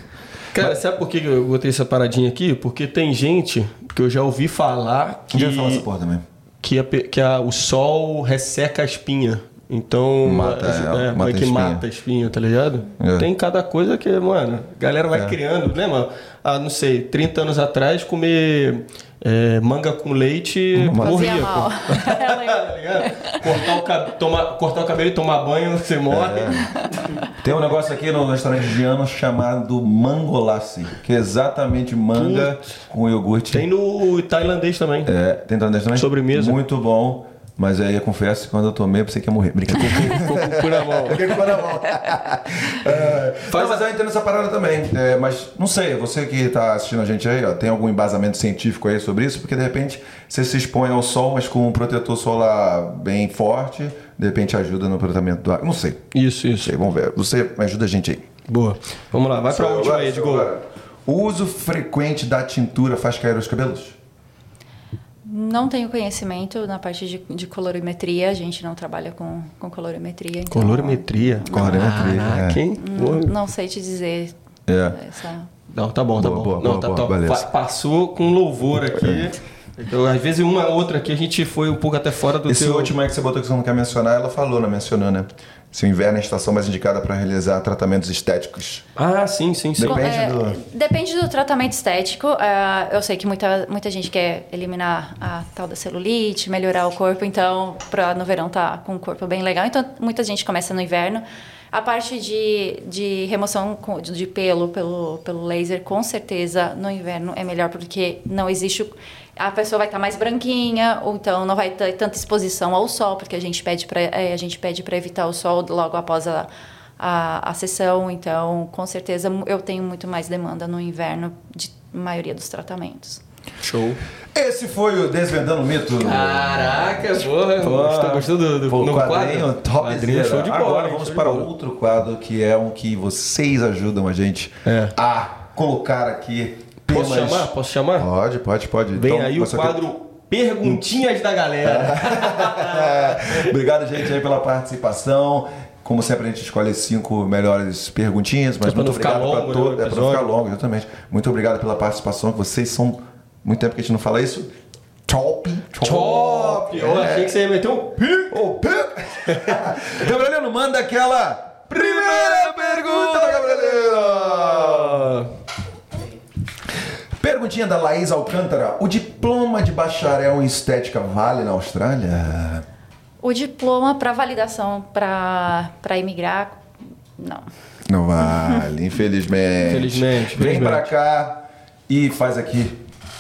Cara, sabe por que eu botei essa paradinha aqui? Porque tem gente que eu já ouvi falar que, vai falar essa porra também? que, a que a- o sol resseca a espinha. Então, Mata, é, é, é, mata é que espinho. mata espinho, tá ligado? É. Tem cada coisa que, mano, a galera vai criando, né, mano? Ah, não sei, 30 anos atrás, comer é, manga com leite Fazia morria. [laughs] Tá ligado? cortar, o cab- tomar, cortar o cabelo e tomar banho, você morre. Tem um negócio aqui no restaurante indiano chamado mangolace, que é exatamente manga com iogurte. Tem no tailandês também. É, tem tailandês também? Sobremesa. Muito bom. Mas aí eu confesso que quando eu tomei, eu pensei que ia morrer. Brincadeira. Ficou com o cu na mão. [laughs] Fiquei com o cu na mão. [laughs] É, não, mas eu entendo essa parada também. É, mas não sei, você que tá assistindo a gente aí, ó, tem algum embasamento científico aí sobre isso? Porque de repente você se expõe ao sol, mas com um protetor solar bem forte, de repente ajuda no tratamento do ar. Não sei. Isso, isso. sei, vamos ver. Você ajuda a gente aí. Boa. Vamos lá, vai pra Sou eu última aí, Edgol. O uso frequente da tintura faz cair os cabelos? Não tenho conhecimento na parte de, de colorimetria, a gente não trabalha com, com colorimetria. Então Colorimetria. Colorimetria, Caraca, é. hein? Não, não sei te dizer É. essa. Não, tá bom, tá Boa, bom. boa, não, boa, tá boa, Passou com louvor aqui. Então, às vezes, uma outra aqui a gente foi um pouco até fora do Esse teu... último aí que você botou que você não quer mencionar, ela falou, não mencionou, né? Se o inverno é a estação mais indicada para realizar tratamentos estéticos. Ah, sim, sim, sim. Depende É, do- depende do tratamento estético. É, eu sei que muita, muita gente quer eliminar a tal da celulite, melhorar o corpo, então, para no verão tá com o corpo bem legal. Então, muita gente começa no inverno. A parte de, de remoção de pelo pelo, pelo laser, com certeza, no inverno é melhor, porque não existe. o- A pessoa vai estar mais branquinha, ou então não vai ter tanta exposição ao sol, porque a gente pede para a gente pede para evitar o sol logo após a, a, a sessão. Então, com certeza, eu tenho muito mais demanda no inverno de maioria dos tratamentos. Show. Esse foi o Desvendando o Mito. Caraca, porra. Gostou, gostou do, do Pô, novo quadrinho quadro? top Quadrinho show de bola. Agora vamos para outro quadro que é um que vocês ajudam a gente É. a colocar aqui. Posso temas- chamar? Posso chamar? Pode, pode, pode. Vem Então, aí o quadro Perguntinhas da Galera. [laughs] Obrigado, gente, aí pela participação. Como sempre, a gente escolhe cinco melhores perguntinhas, mas É muito obrigado longo, pra né, o todo- É pra não ficar longo, exatamente. Muito obrigado pela participação, que vocês são. Muito tempo que a gente não fala isso. Top! Top! Eu achei que você ia meter um pi. Ô, pic! [laughs] Gabrielino, manda aquela primeira pergunta, Gabrielino! Perguntinha da Laís Alcântara. O diploma de bacharel em estética vale na Austrália? O diploma para validação para imigrar, não. Não vale, infelizmente. Infelizmente, Vem pra cá e faz aqui.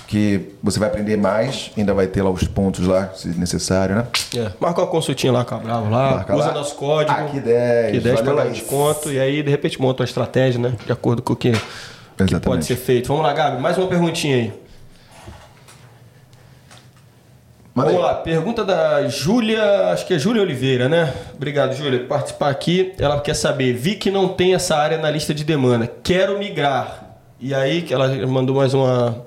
Que você vai aprender mais, ainda vai ter lá os pontos lá, se necessário, né? É, marca uma consultinha lá com a Bravo lá, Marca usa lá. nosso código. Aqui 10, Que 10 valeu, para dar desconto. E aí, de repente, monta uma estratégia, né? De acordo com o que, que Exatamente. pode ser feito. Vamos lá, Gabi, mais uma perguntinha aí. Manda Vamos aí. lá, pergunta da Júlia, acho que é Júlia Oliveira, né? Obrigado, Júlia, por participar aqui. Ela quer saber, vi que não tem essa área na lista de demanda, quero migrar. E aí, que ela mandou mais uma...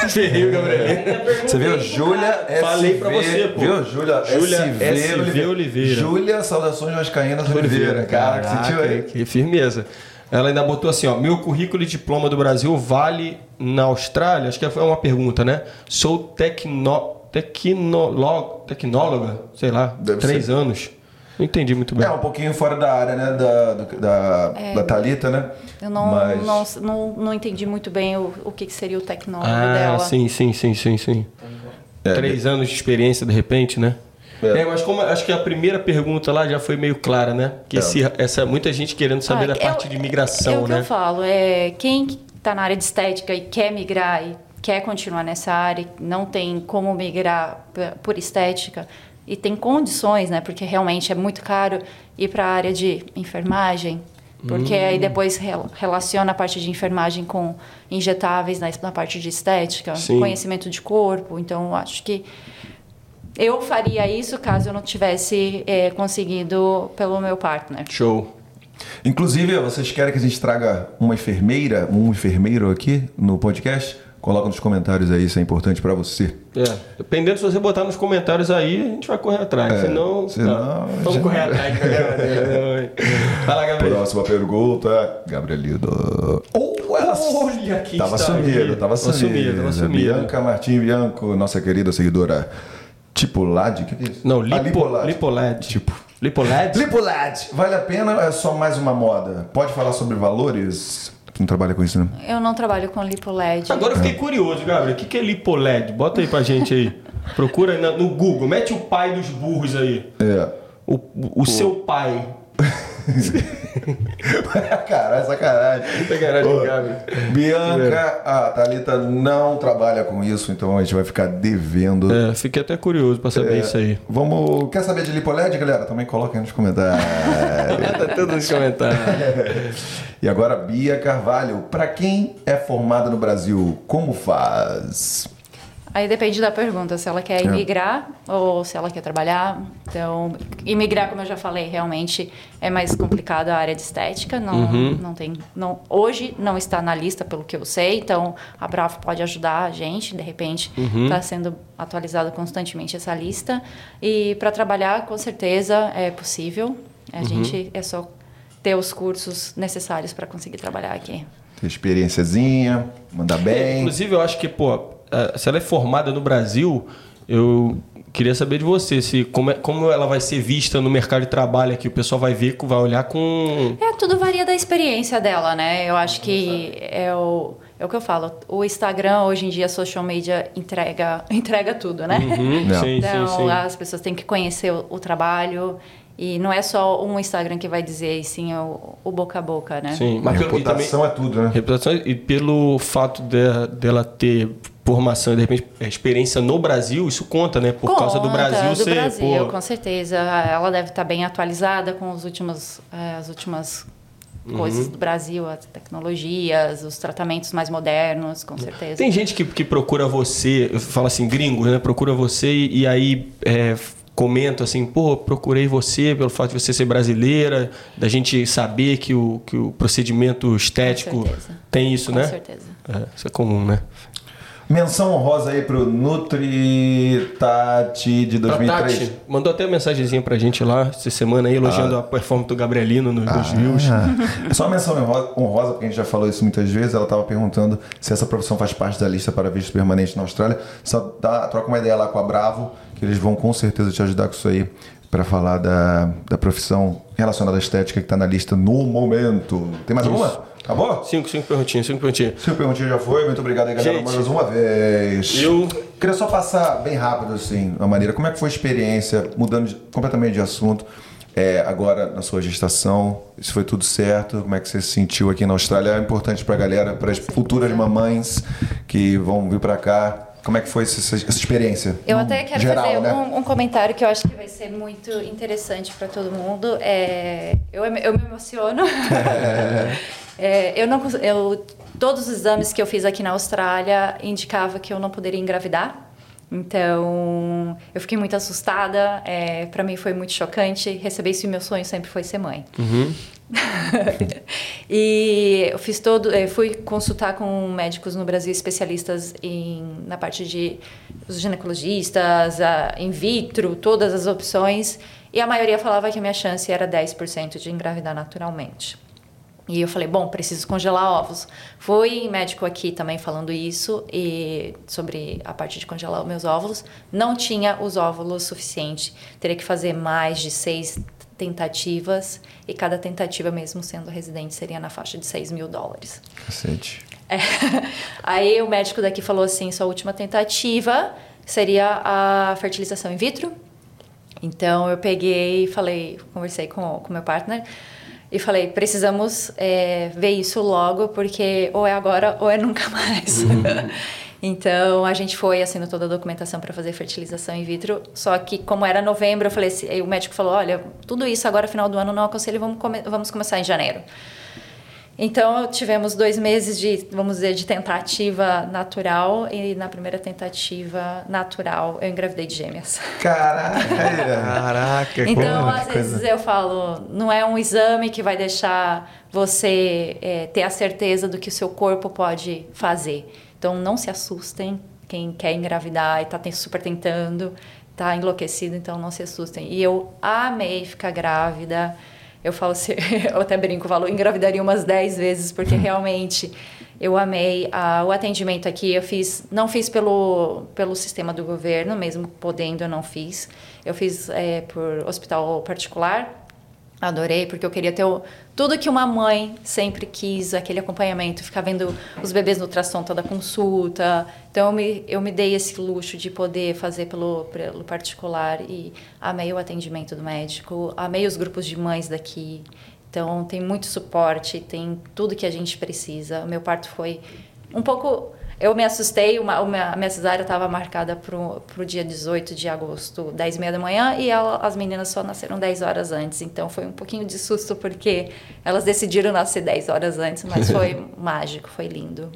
[laughs] Ferreiro, Gabriel. Você viu? Júlia SV. Falei pra você, pô. Viu? Júlia, Júlia SV, SV Oliveira. Júlia, saudações vascaínas Oliveira. Cara, que sentiu aí? Que firmeza. Ela ainda botou assim, ó, meu currículo e diploma do Brasil vale na Austrália? Acho que foi uma pergunta, né? Sou tecno, tecnolo, tecnóloga, sei lá, Deve três ser. anos. Não entendi muito bem. É, um pouquinho fora da área, né? Da, do- da, da Thalita, né? Eu não, Mas- não, não, não entendi muito bem o, o que, que seria o tecnólogo ah, dela. sim, sim, sim, sim, sim. É, Três anos de experiência, de repente, né? É. É, mas como acho que a primeira pergunta lá já foi meio clara, né? Que É. esse, essa muita gente querendo saber Ah, da é parte de É migração, o que né? eu falo. É, quem está na área de estética e quer migrar e quer continuar nessa área, não tem como migrar por estética e tem condições, né? Porque realmente é muito caro ir para a área de enfermagem. Porque Hum. aí depois rel- relaciona a parte de enfermagem com injetáveis na, na parte de estética, Sim. conhecimento de corpo. Então, acho que eu faria isso caso eu não tivesse eh, conseguido pelo meu partner. Show. Inclusive, vocês querem que a gente traga uma enfermeira, um enfermeiro aqui no podcast? Coloca nos comentários aí se é importante pra você. É, dependendo se você botar nos comentários aí, a gente vai correr atrás. É, senão, senão, não. vamos já- correr atrás maneira. [laughs] Vai lá, Gabriel. Próxima pergunta, Gabrielino. Oh, ela Olha Tava sumido, aí. tava sumido. Tava sumido. Bianca Martim Bianco, nossa querida seguidora. Tipo LAD? O que é isso? Não, Ah, lipo, lipolad. lipoled. Tipo. Lipoled? Lipolad. Vale a pena ou é só mais uma moda? Pode falar sobre valores? Tu não trabalha com isso, né? Eu não trabalho com LipoLED. Agora eu fiquei curioso, Gabriel. O que, que é lipoled? Bota aí pra gente aí. Procura aí no Google. Mete o pai dos burros aí. É. O, o seu pai. [laughs] Caralho, sacanagem. Sacanagem, Ô, Gabriel. Bianca, a Thalita não trabalha com isso, então a gente vai ficar devendo. É, fiquei até curioso pra saber É, isso aí. Vamos. Quer saber de Lipoled, galera? Também coloca aí nos comentários. [laughs] tá tudo nos comentários. [laughs] e agora, Bia Carvalho. Pra quem é formada no Brasil, como faz? Aí depende da pergunta, se ela quer imigrar ou se ela quer trabalhar. Então, imigrar, como eu já falei, realmente é mais complicado a área de estética. Não, não tem, não, hoje não está na lista, pelo que eu sei. Então, a Bravo pode ajudar a gente. De repente, está sendo atualizada constantemente essa lista. E para trabalhar, com certeza é possível. A gente é só ter os cursos necessários para conseguir trabalhar aqui. Tem experiênciazinha, manda É, bem. inclusive, eu acho que, pô, se ela é formada no Brasil, eu queria saber de você, se como, é- como ela vai ser vista no mercado de trabalho aqui. O pessoal vai ver, vai olhar com. É, tudo varia da experiência dela, né? Eu acho que é o, é o que eu falo. O Instagram, hoje em dia, a social media entrega, [laughs] entrega tudo, né? Hum, Não. sim, Então, sim, sim. as pessoas têm que conhecer o, o trabalho. E não é só um Instagram que vai dizer, e sim o, o boca a boca, né? Sim, mas e também, Reputação é tudo, né? reputação e pelo fato de- dela ter formação e de repente experiência no Brasil, isso conta, né? Por causa do Conta, Brasil do ser, Brasil, pô, com certeza. Ela deve estar bem atualizada com os últimos, eh, as últimas coisas Uhum. do Brasil, as tecnologias, os tratamentos mais modernos, com certeza. Tem gente que, que procura você, eu falo assim, gringos, né? Procura você e, e aí é, comenta assim, pô, procurei você pelo fato de você ser brasileira, da gente saber que o, que o procedimento estético tem isso, com né? certeza. É, isso é comum, né? Menção honrosa aí pro Nutri Tati de Pra 2003. Tati, mandou até uma mensagenzinha pra gente lá essa semana aí, elogiando a performance do Gabrielino nos. Ah, só uma menção honrosa, porque a gente já falou isso muitas vezes. Ela estava perguntando se essa profissão faz parte da lista para visto permanente na Austrália. Só dá, troca uma ideia lá com a Bravo, que eles vão com certeza te ajudar com isso aí, para falar da, da profissão relacionada à estética que está na lista no momento. Tem mais alguma? Acabou? Cinco, cinco perguntinhas, cinco perguntinhas. Seu perguntinho já foi, muito obrigado aí, galera, Gente, mais uma vez. eu- Queria só passar bem rápido, assim, a maneira. Como é que foi a experiência, mudando de- completamente de assunto, é, agora na sua gestação? Isso foi tudo certo? Como é que você se sentiu aqui na Austrália? É importante pra galera, para as futuras mamães que vão vir pra cá. Como é que foi essa, essa experiência? Eu no até quero geral, fazer né? um, um comentário que eu acho que vai ser muito interessante para todo mundo. É, eu, eu me emociono. É, [laughs] [laughs] eu não, eu, todos os exames que eu fiz aqui na Austrália indicava que eu não poderia engravidar. Então, eu fiquei muito assustada. É, para mim foi muito chocante. Receber isso, meu sonho sempre foi ser mãe. [laughs] e eu fiz todo, eh, fui consultar com médicos no Brasil especialistas em, na parte de os ginecologistas, a, in vitro, todas as opções, e a maioria falava que a minha chance era 10% de engravidar naturalmente. E eu falei, bom, preciso congelar ovos. Fui em médico aqui também falando isso e sobre a parte de congelar os meus óvulos. Não tinha os óvulos suficiente. Teria que fazer mais de seis tentativas e cada tentativa, mesmo sendo residente, seria na faixa de 6 mil dólares. Cacete. É. [laughs] Aí o médico daqui falou assim, sua última tentativa seria a fertilização in vitro. Então eu peguei e falei, conversei com o meu partner e falei, precisamos é, ver isso logo, porque ou é agora ou é nunca mais. [laughs] então a gente foi assinou toda a documentação para fazer fertilização in vitro. Só que como era novembro, eu falei, assim, o médico falou, olha, tudo isso agora final do ano não aconselho, vamos, come vamos começar em janeiro. Então, tivemos dois meses de, vamos dizer, de tentativa natural e na primeira tentativa natural eu engravidei de gêmeas. Caraca! [laughs] Caraca, Então, às coisa. vezes eu falo, não é um exame que vai deixar você é, ter a certeza do que o seu corpo pode fazer. Então, não se assustem, quem quer engravidar e está super tentando, está enlouquecido, então não se assustem. E eu amei ficar grávida. Eu falo assim, [laughs] eu até brinco, eu falo, engravidaria umas 10 vezes, porque realmente Eu amei ah, o atendimento aqui. Eu fiz, não fiz pelo, pelo sistema do governo, mesmo podendo, eu não fiz. Eu fiz é, por hospital particular. Adorei, porque eu queria ter o, tudo que uma mãe sempre quis, aquele acompanhamento, ficar vendo os bebês no ultrassom toda consulta. Então, eu me, eu me dei esse luxo de poder fazer pelo, pelo particular e amei o atendimento do médico, amei os grupos de mães daqui. Então, tem muito suporte, tem tudo que a gente precisa. O meu parto foi um pouco eu me assustei, uma, uma, a minha cesárea estava marcada para o dia 18 de agosto, 10 e meia da manhã, e ela, as meninas só nasceram 10 horas antes. Então foi um pouquinho de susto, porque elas decidiram nascer 10 horas antes, mas [laughs] foi mágico, foi lindo.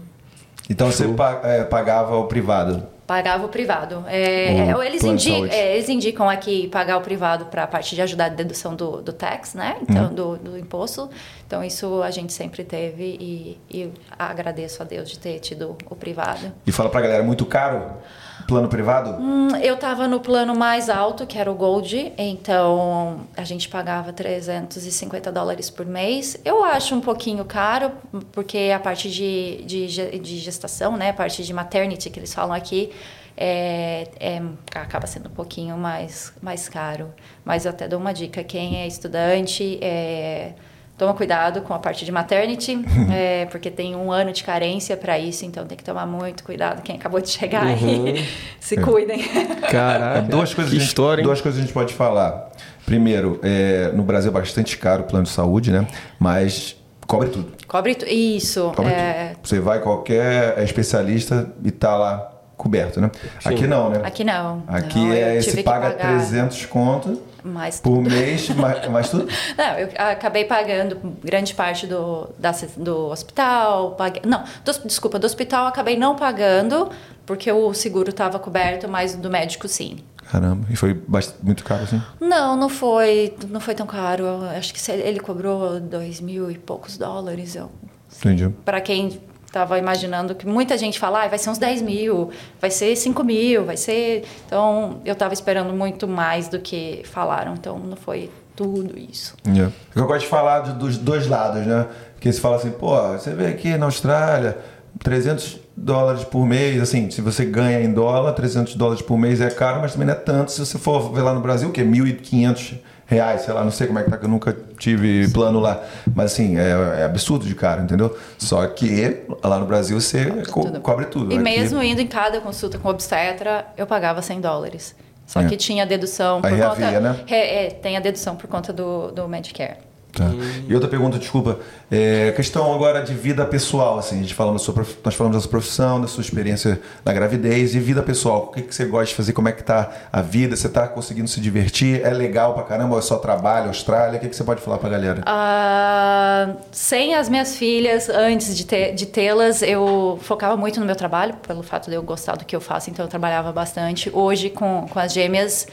Então você é, pagava o privado? Pagava o privado. É, o eles, indicam, é, eles indicam aqui pagar o privado para a parte de ajudar a dedução do, do tax, né? Então, uhum. do, do, imposto. Então, isso a gente sempre teve e, e agradeço a Deus de ter tido o privado. E fala para a galera, muito caro? Plano privado? Hum, eu estava no plano mais alto, que era o Gold, então a gente pagava 350 dólares por mês. Eu acho um pouquinho caro, porque a parte de, de, de gestação, né, a parte de maternity que eles falam aqui, é, é, acaba sendo um pouquinho mais, mais caro. Mas eu até dou uma dica: quem é estudante, é, toma cuidado com a parte de maternity, [laughs] é, porque tem um ano de carência para isso, então tem que tomar muito cuidado. Quem acabou de chegar uhum. aí, [laughs] se cuidem. Caraca, é, duas coisas que gente, história. Duas coisas a gente pode falar. Primeiro, é, no Brasil é bastante caro o plano de saúde, né? Mas cobre tudo. Cobre tudo. Isso. Cobre é... tudo. Você vai qualquer especialista e tá lá coberto, né? Sim. Aqui não, né? Aqui não. Aqui não, é esse paga pagar... 300 conto mais por mês, mais, mais tudo? [laughs] Não, eu acabei pagando grande parte do, da, do hospital. Paguei, não, do, desculpa, do hospital acabei não pagando, porque o seguro estava coberto, mas do médico sim. Caramba, e foi muito caro assim? Não, não foi, não foi tão caro. Acho que ele cobrou dois mil e poucos dólares. Eu, Entendi. Para quem estava imaginando que muita gente fala, ah, vai ser uns 10 mil, vai ser 5 mil, vai ser. Então, eu estava esperando muito mais do que falaram, então não foi tudo isso. Yeah. Eu gosto de falar dos dois lados, né? Porque você fala assim, pô, você vê aqui na Austrália, 300 dólares por mês, assim, se você ganha em dólar, 300 dólares por mês é caro, mas também não é tanto. Se você for ver lá no Brasil, que é 1.500 reais, sei lá, não sei como é que tá, que eu nunca tive plano lá. Mas assim, é, é absurdo de caro, entendeu? Só que lá no Brasil você cobre co tudo. Cobre tudo e Aqui... mesmo indo em cada consulta com obstetra, eu pagava 100 dólares. Só é. que tinha dedução por Aí conta. Havia, né? É, é, tem a dedução por conta do, do Medicare. Tá. E outra pergunta, desculpa. É, questão agora de vida pessoal, assim, a gente falando sua, nós falamos da sua profissão, da sua experiência na gravidez e vida pessoal. O que, que você gosta de fazer? Como é que tá a vida? Você tá conseguindo se divertir? É legal pra caramba? Ou é só trabalho, Austrália? O que, que você pode falar pra galera? Uh, sem as minhas filhas, antes de, ter, de tê-las, eu focava muito no meu trabalho, pelo fato de eu gostar do que eu faço, então eu trabalhava bastante. Hoje, com, com as gêmeas,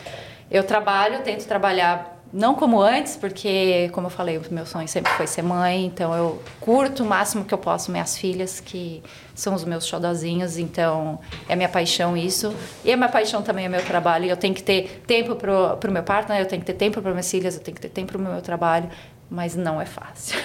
eu trabalho, tento trabalhar não como antes, porque, como eu falei, o meu sonho sempre foi ser mãe, então eu curto o máximo que eu posso minhas filhas, que são os meus xodozinhos, então é minha paixão isso. E a minha paixão também é meu trabalho, e eu tenho que ter tempo pro, pro meu partner, eu tenho que ter tempo para minhas filhas, eu tenho que ter tempo pro meu trabalho, mas não é fácil.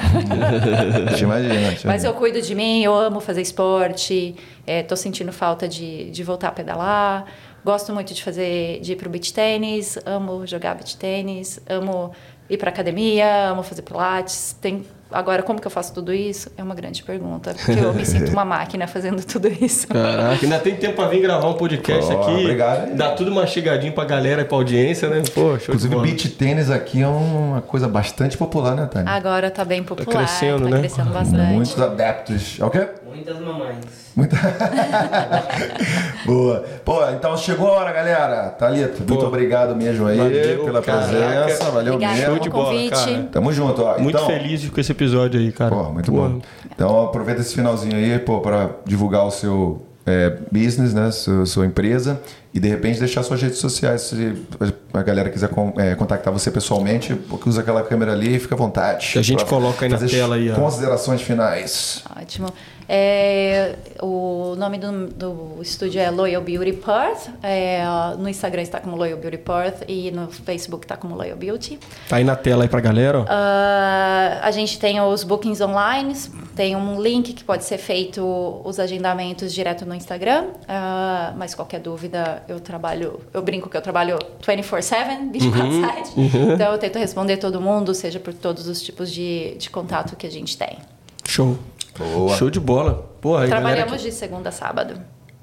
[laughs] te imagina, te Mas eu cuido de mim, eu amo fazer esporte, estou é, sentindo falta de, de voltar a pedalar, Gosto muito de fazer, de ir pro beach tênis, amo jogar beach tênis, amo ir para academia, amo fazer pilates. Tem agora como que eu faço tudo isso? É uma grande pergunta, porque eu me sinto uma [laughs] máquina fazendo tudo isso. Caraca, ainda tem tempo para vir gravar um podcast oh, aqui. Obrigado. Dá tudo mastigadinho pra galera e pra audiência, né? Show Inclusive, beach tênis aqui é uma coisa bastante popular, né, Tânia? Agora tá bem popular. Tá crescendo, tá né? crescendo bastante. Muitos adeptos. É o quê? Muitas mamães. Muita... [laughs] Boa. Pô, então chegou a hora, galera. Thalita, Pô. muito obrigado mesmo aí Valeu, pela caraca. presença. Valeu Obrigada mesmo. Show de bola, cara. Tamo junto. Ó. Muito então, feliz com esse episódio aí, cara. Pô, muito Pô. bom. Então aproveita esse finalzinho aí, pô, para divulgar o seu é, business, né, sua, sua, empresa e de repente deixar suas redes sociais se a galera quiser é, contactar você pessoalmente, porque usa aquela câmera ali e fica à vontade. A gente coloca aí na tela aí. Ó. Considerações finais. Ótimo. É, o nome do, do, estúdio é Loyal Beauty Perth. É, no Instagram está como Loyal Beauty Perth e no Facebook está como Loyal Beauty. Tá aí na tela aí pra galera. Uh, a gente tem os bookings online tem um link que pode ser feito os agendamentos direto no Instagram, ah, mas qualquer dúvida eu trabalho, eu brinco que eu trabalho 24/7, 24/7. [laughs] Então eu tento responder todo mundo, seja por todos os tipos de, de contato que a gente tem. Show. Boa. Show de bola. Porra, Trabalhamos que- de segunda a sábado.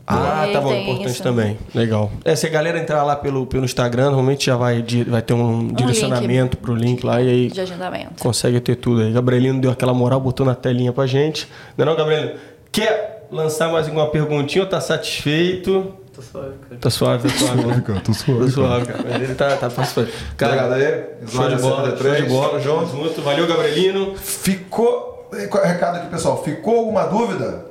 Ah, E tá bom, importante isso. também. Legal. É, se a galera entrar lá pelo, pelo Instagram, normalmente já vai, vai ter um, direcionamento pro link lá e aí De agendamento. consegue ter tudo aí. Gabrielino deu aquela moral, botou na telinha pra gente. Não é não, Gabrielino? Quer lançar mais alguma perguntinha ou tá satisfeito? Tô suave, cara. Tá suave, tá suave. cara, tô Tá suave, cara. Mas ele tá, tá satisfeito. Obrigado aí. Show de bola, show 73, de bola. junto. Valeu, Gabrielino. Ficou. Recado aqui, pessoal. Ficou alguma dúvida?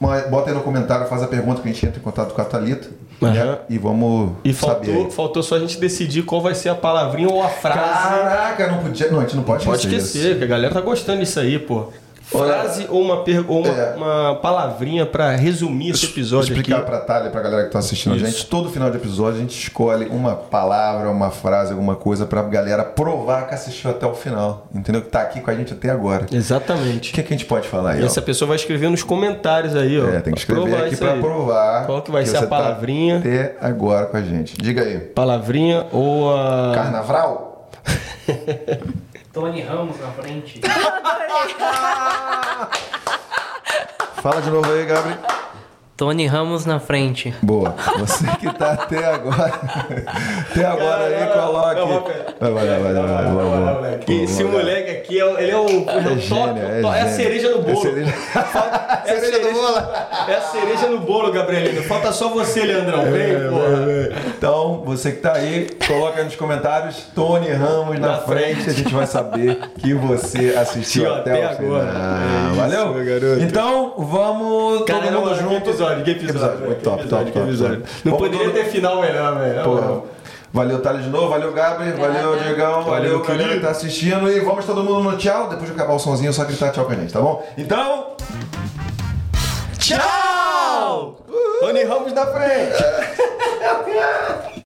Bota aí no comentário, faz a pergunta que a gente entra em contato com a Thalita. Né? E vamos E saber. faltou, aí. faltou só a gente decidir qual vai ser a palavrinha ou a frase. Caraca, não podia. Não, a gente não pode, Pode esquecer. esquecer, isso. que a galera tá gostando disso aí, pô. Frase ou uma, ou uma, É. uma palavrinha pra resumir esse episódio explicar aqui. pra Thalia, pra galera que tá assistindo Isso. a gente, todo final de episódio a gente escolhe uma palavra, uma frase, alguma coisa pra galera provar que assistiu até o final. Entendeu? Que tá aqui com a gente até agora. O Exatamente. que, que a gente pode falar aí? E ó? essa pessoa vai escrever nos comentários aí, ó. É, tem que escrever aqui aí. provar. Qual que vai ser a tá palavrinha? até agora com a gente. Diga aí. Palavrinha ou a. Carnaval? [laughs] Tony Ramos na frente. [laughs] Fala de novo aí, Gabriel. Tony Ramos na frente. Boa. Você que tá até agora. [laughs] até agora aí, coloque. Não, vai, Vai, vai, vai, vai, vai, vai. Que esse moleque aqui, é, ele é o, é o gênio, top, é top- é a cereja no É bolo. cereja- Falta- [laughs] é a Cereja do bolo. É a cereja no bolo, Gabrielino. Falta só você, Leandrão. Vem, porra. Então, você que tá aí, coloca aí nos comentários Tony Ramos na, Na frente. frente. A gente vai saber que você assistiu até, até o agora. final. É isso, Valeu? meu garoto. Então, vamos Caramba, todo mundo junto. Episódio, que episódio. Muito que top, episódio, top, episódio. top. Não poderia todo- ter final melhor, velho. Porra. Valeu, Thales, de novo. Valeu, Gabriel. Valeu. Diegão. Valeu, Valeu, galera que tá assistindo. E vamos todo mundo no tchau. Depois de acabar o sonzinho, só gritar tchau com a gente, tá bom? Então. Tchau! Tony Ramos na frente. [laughs]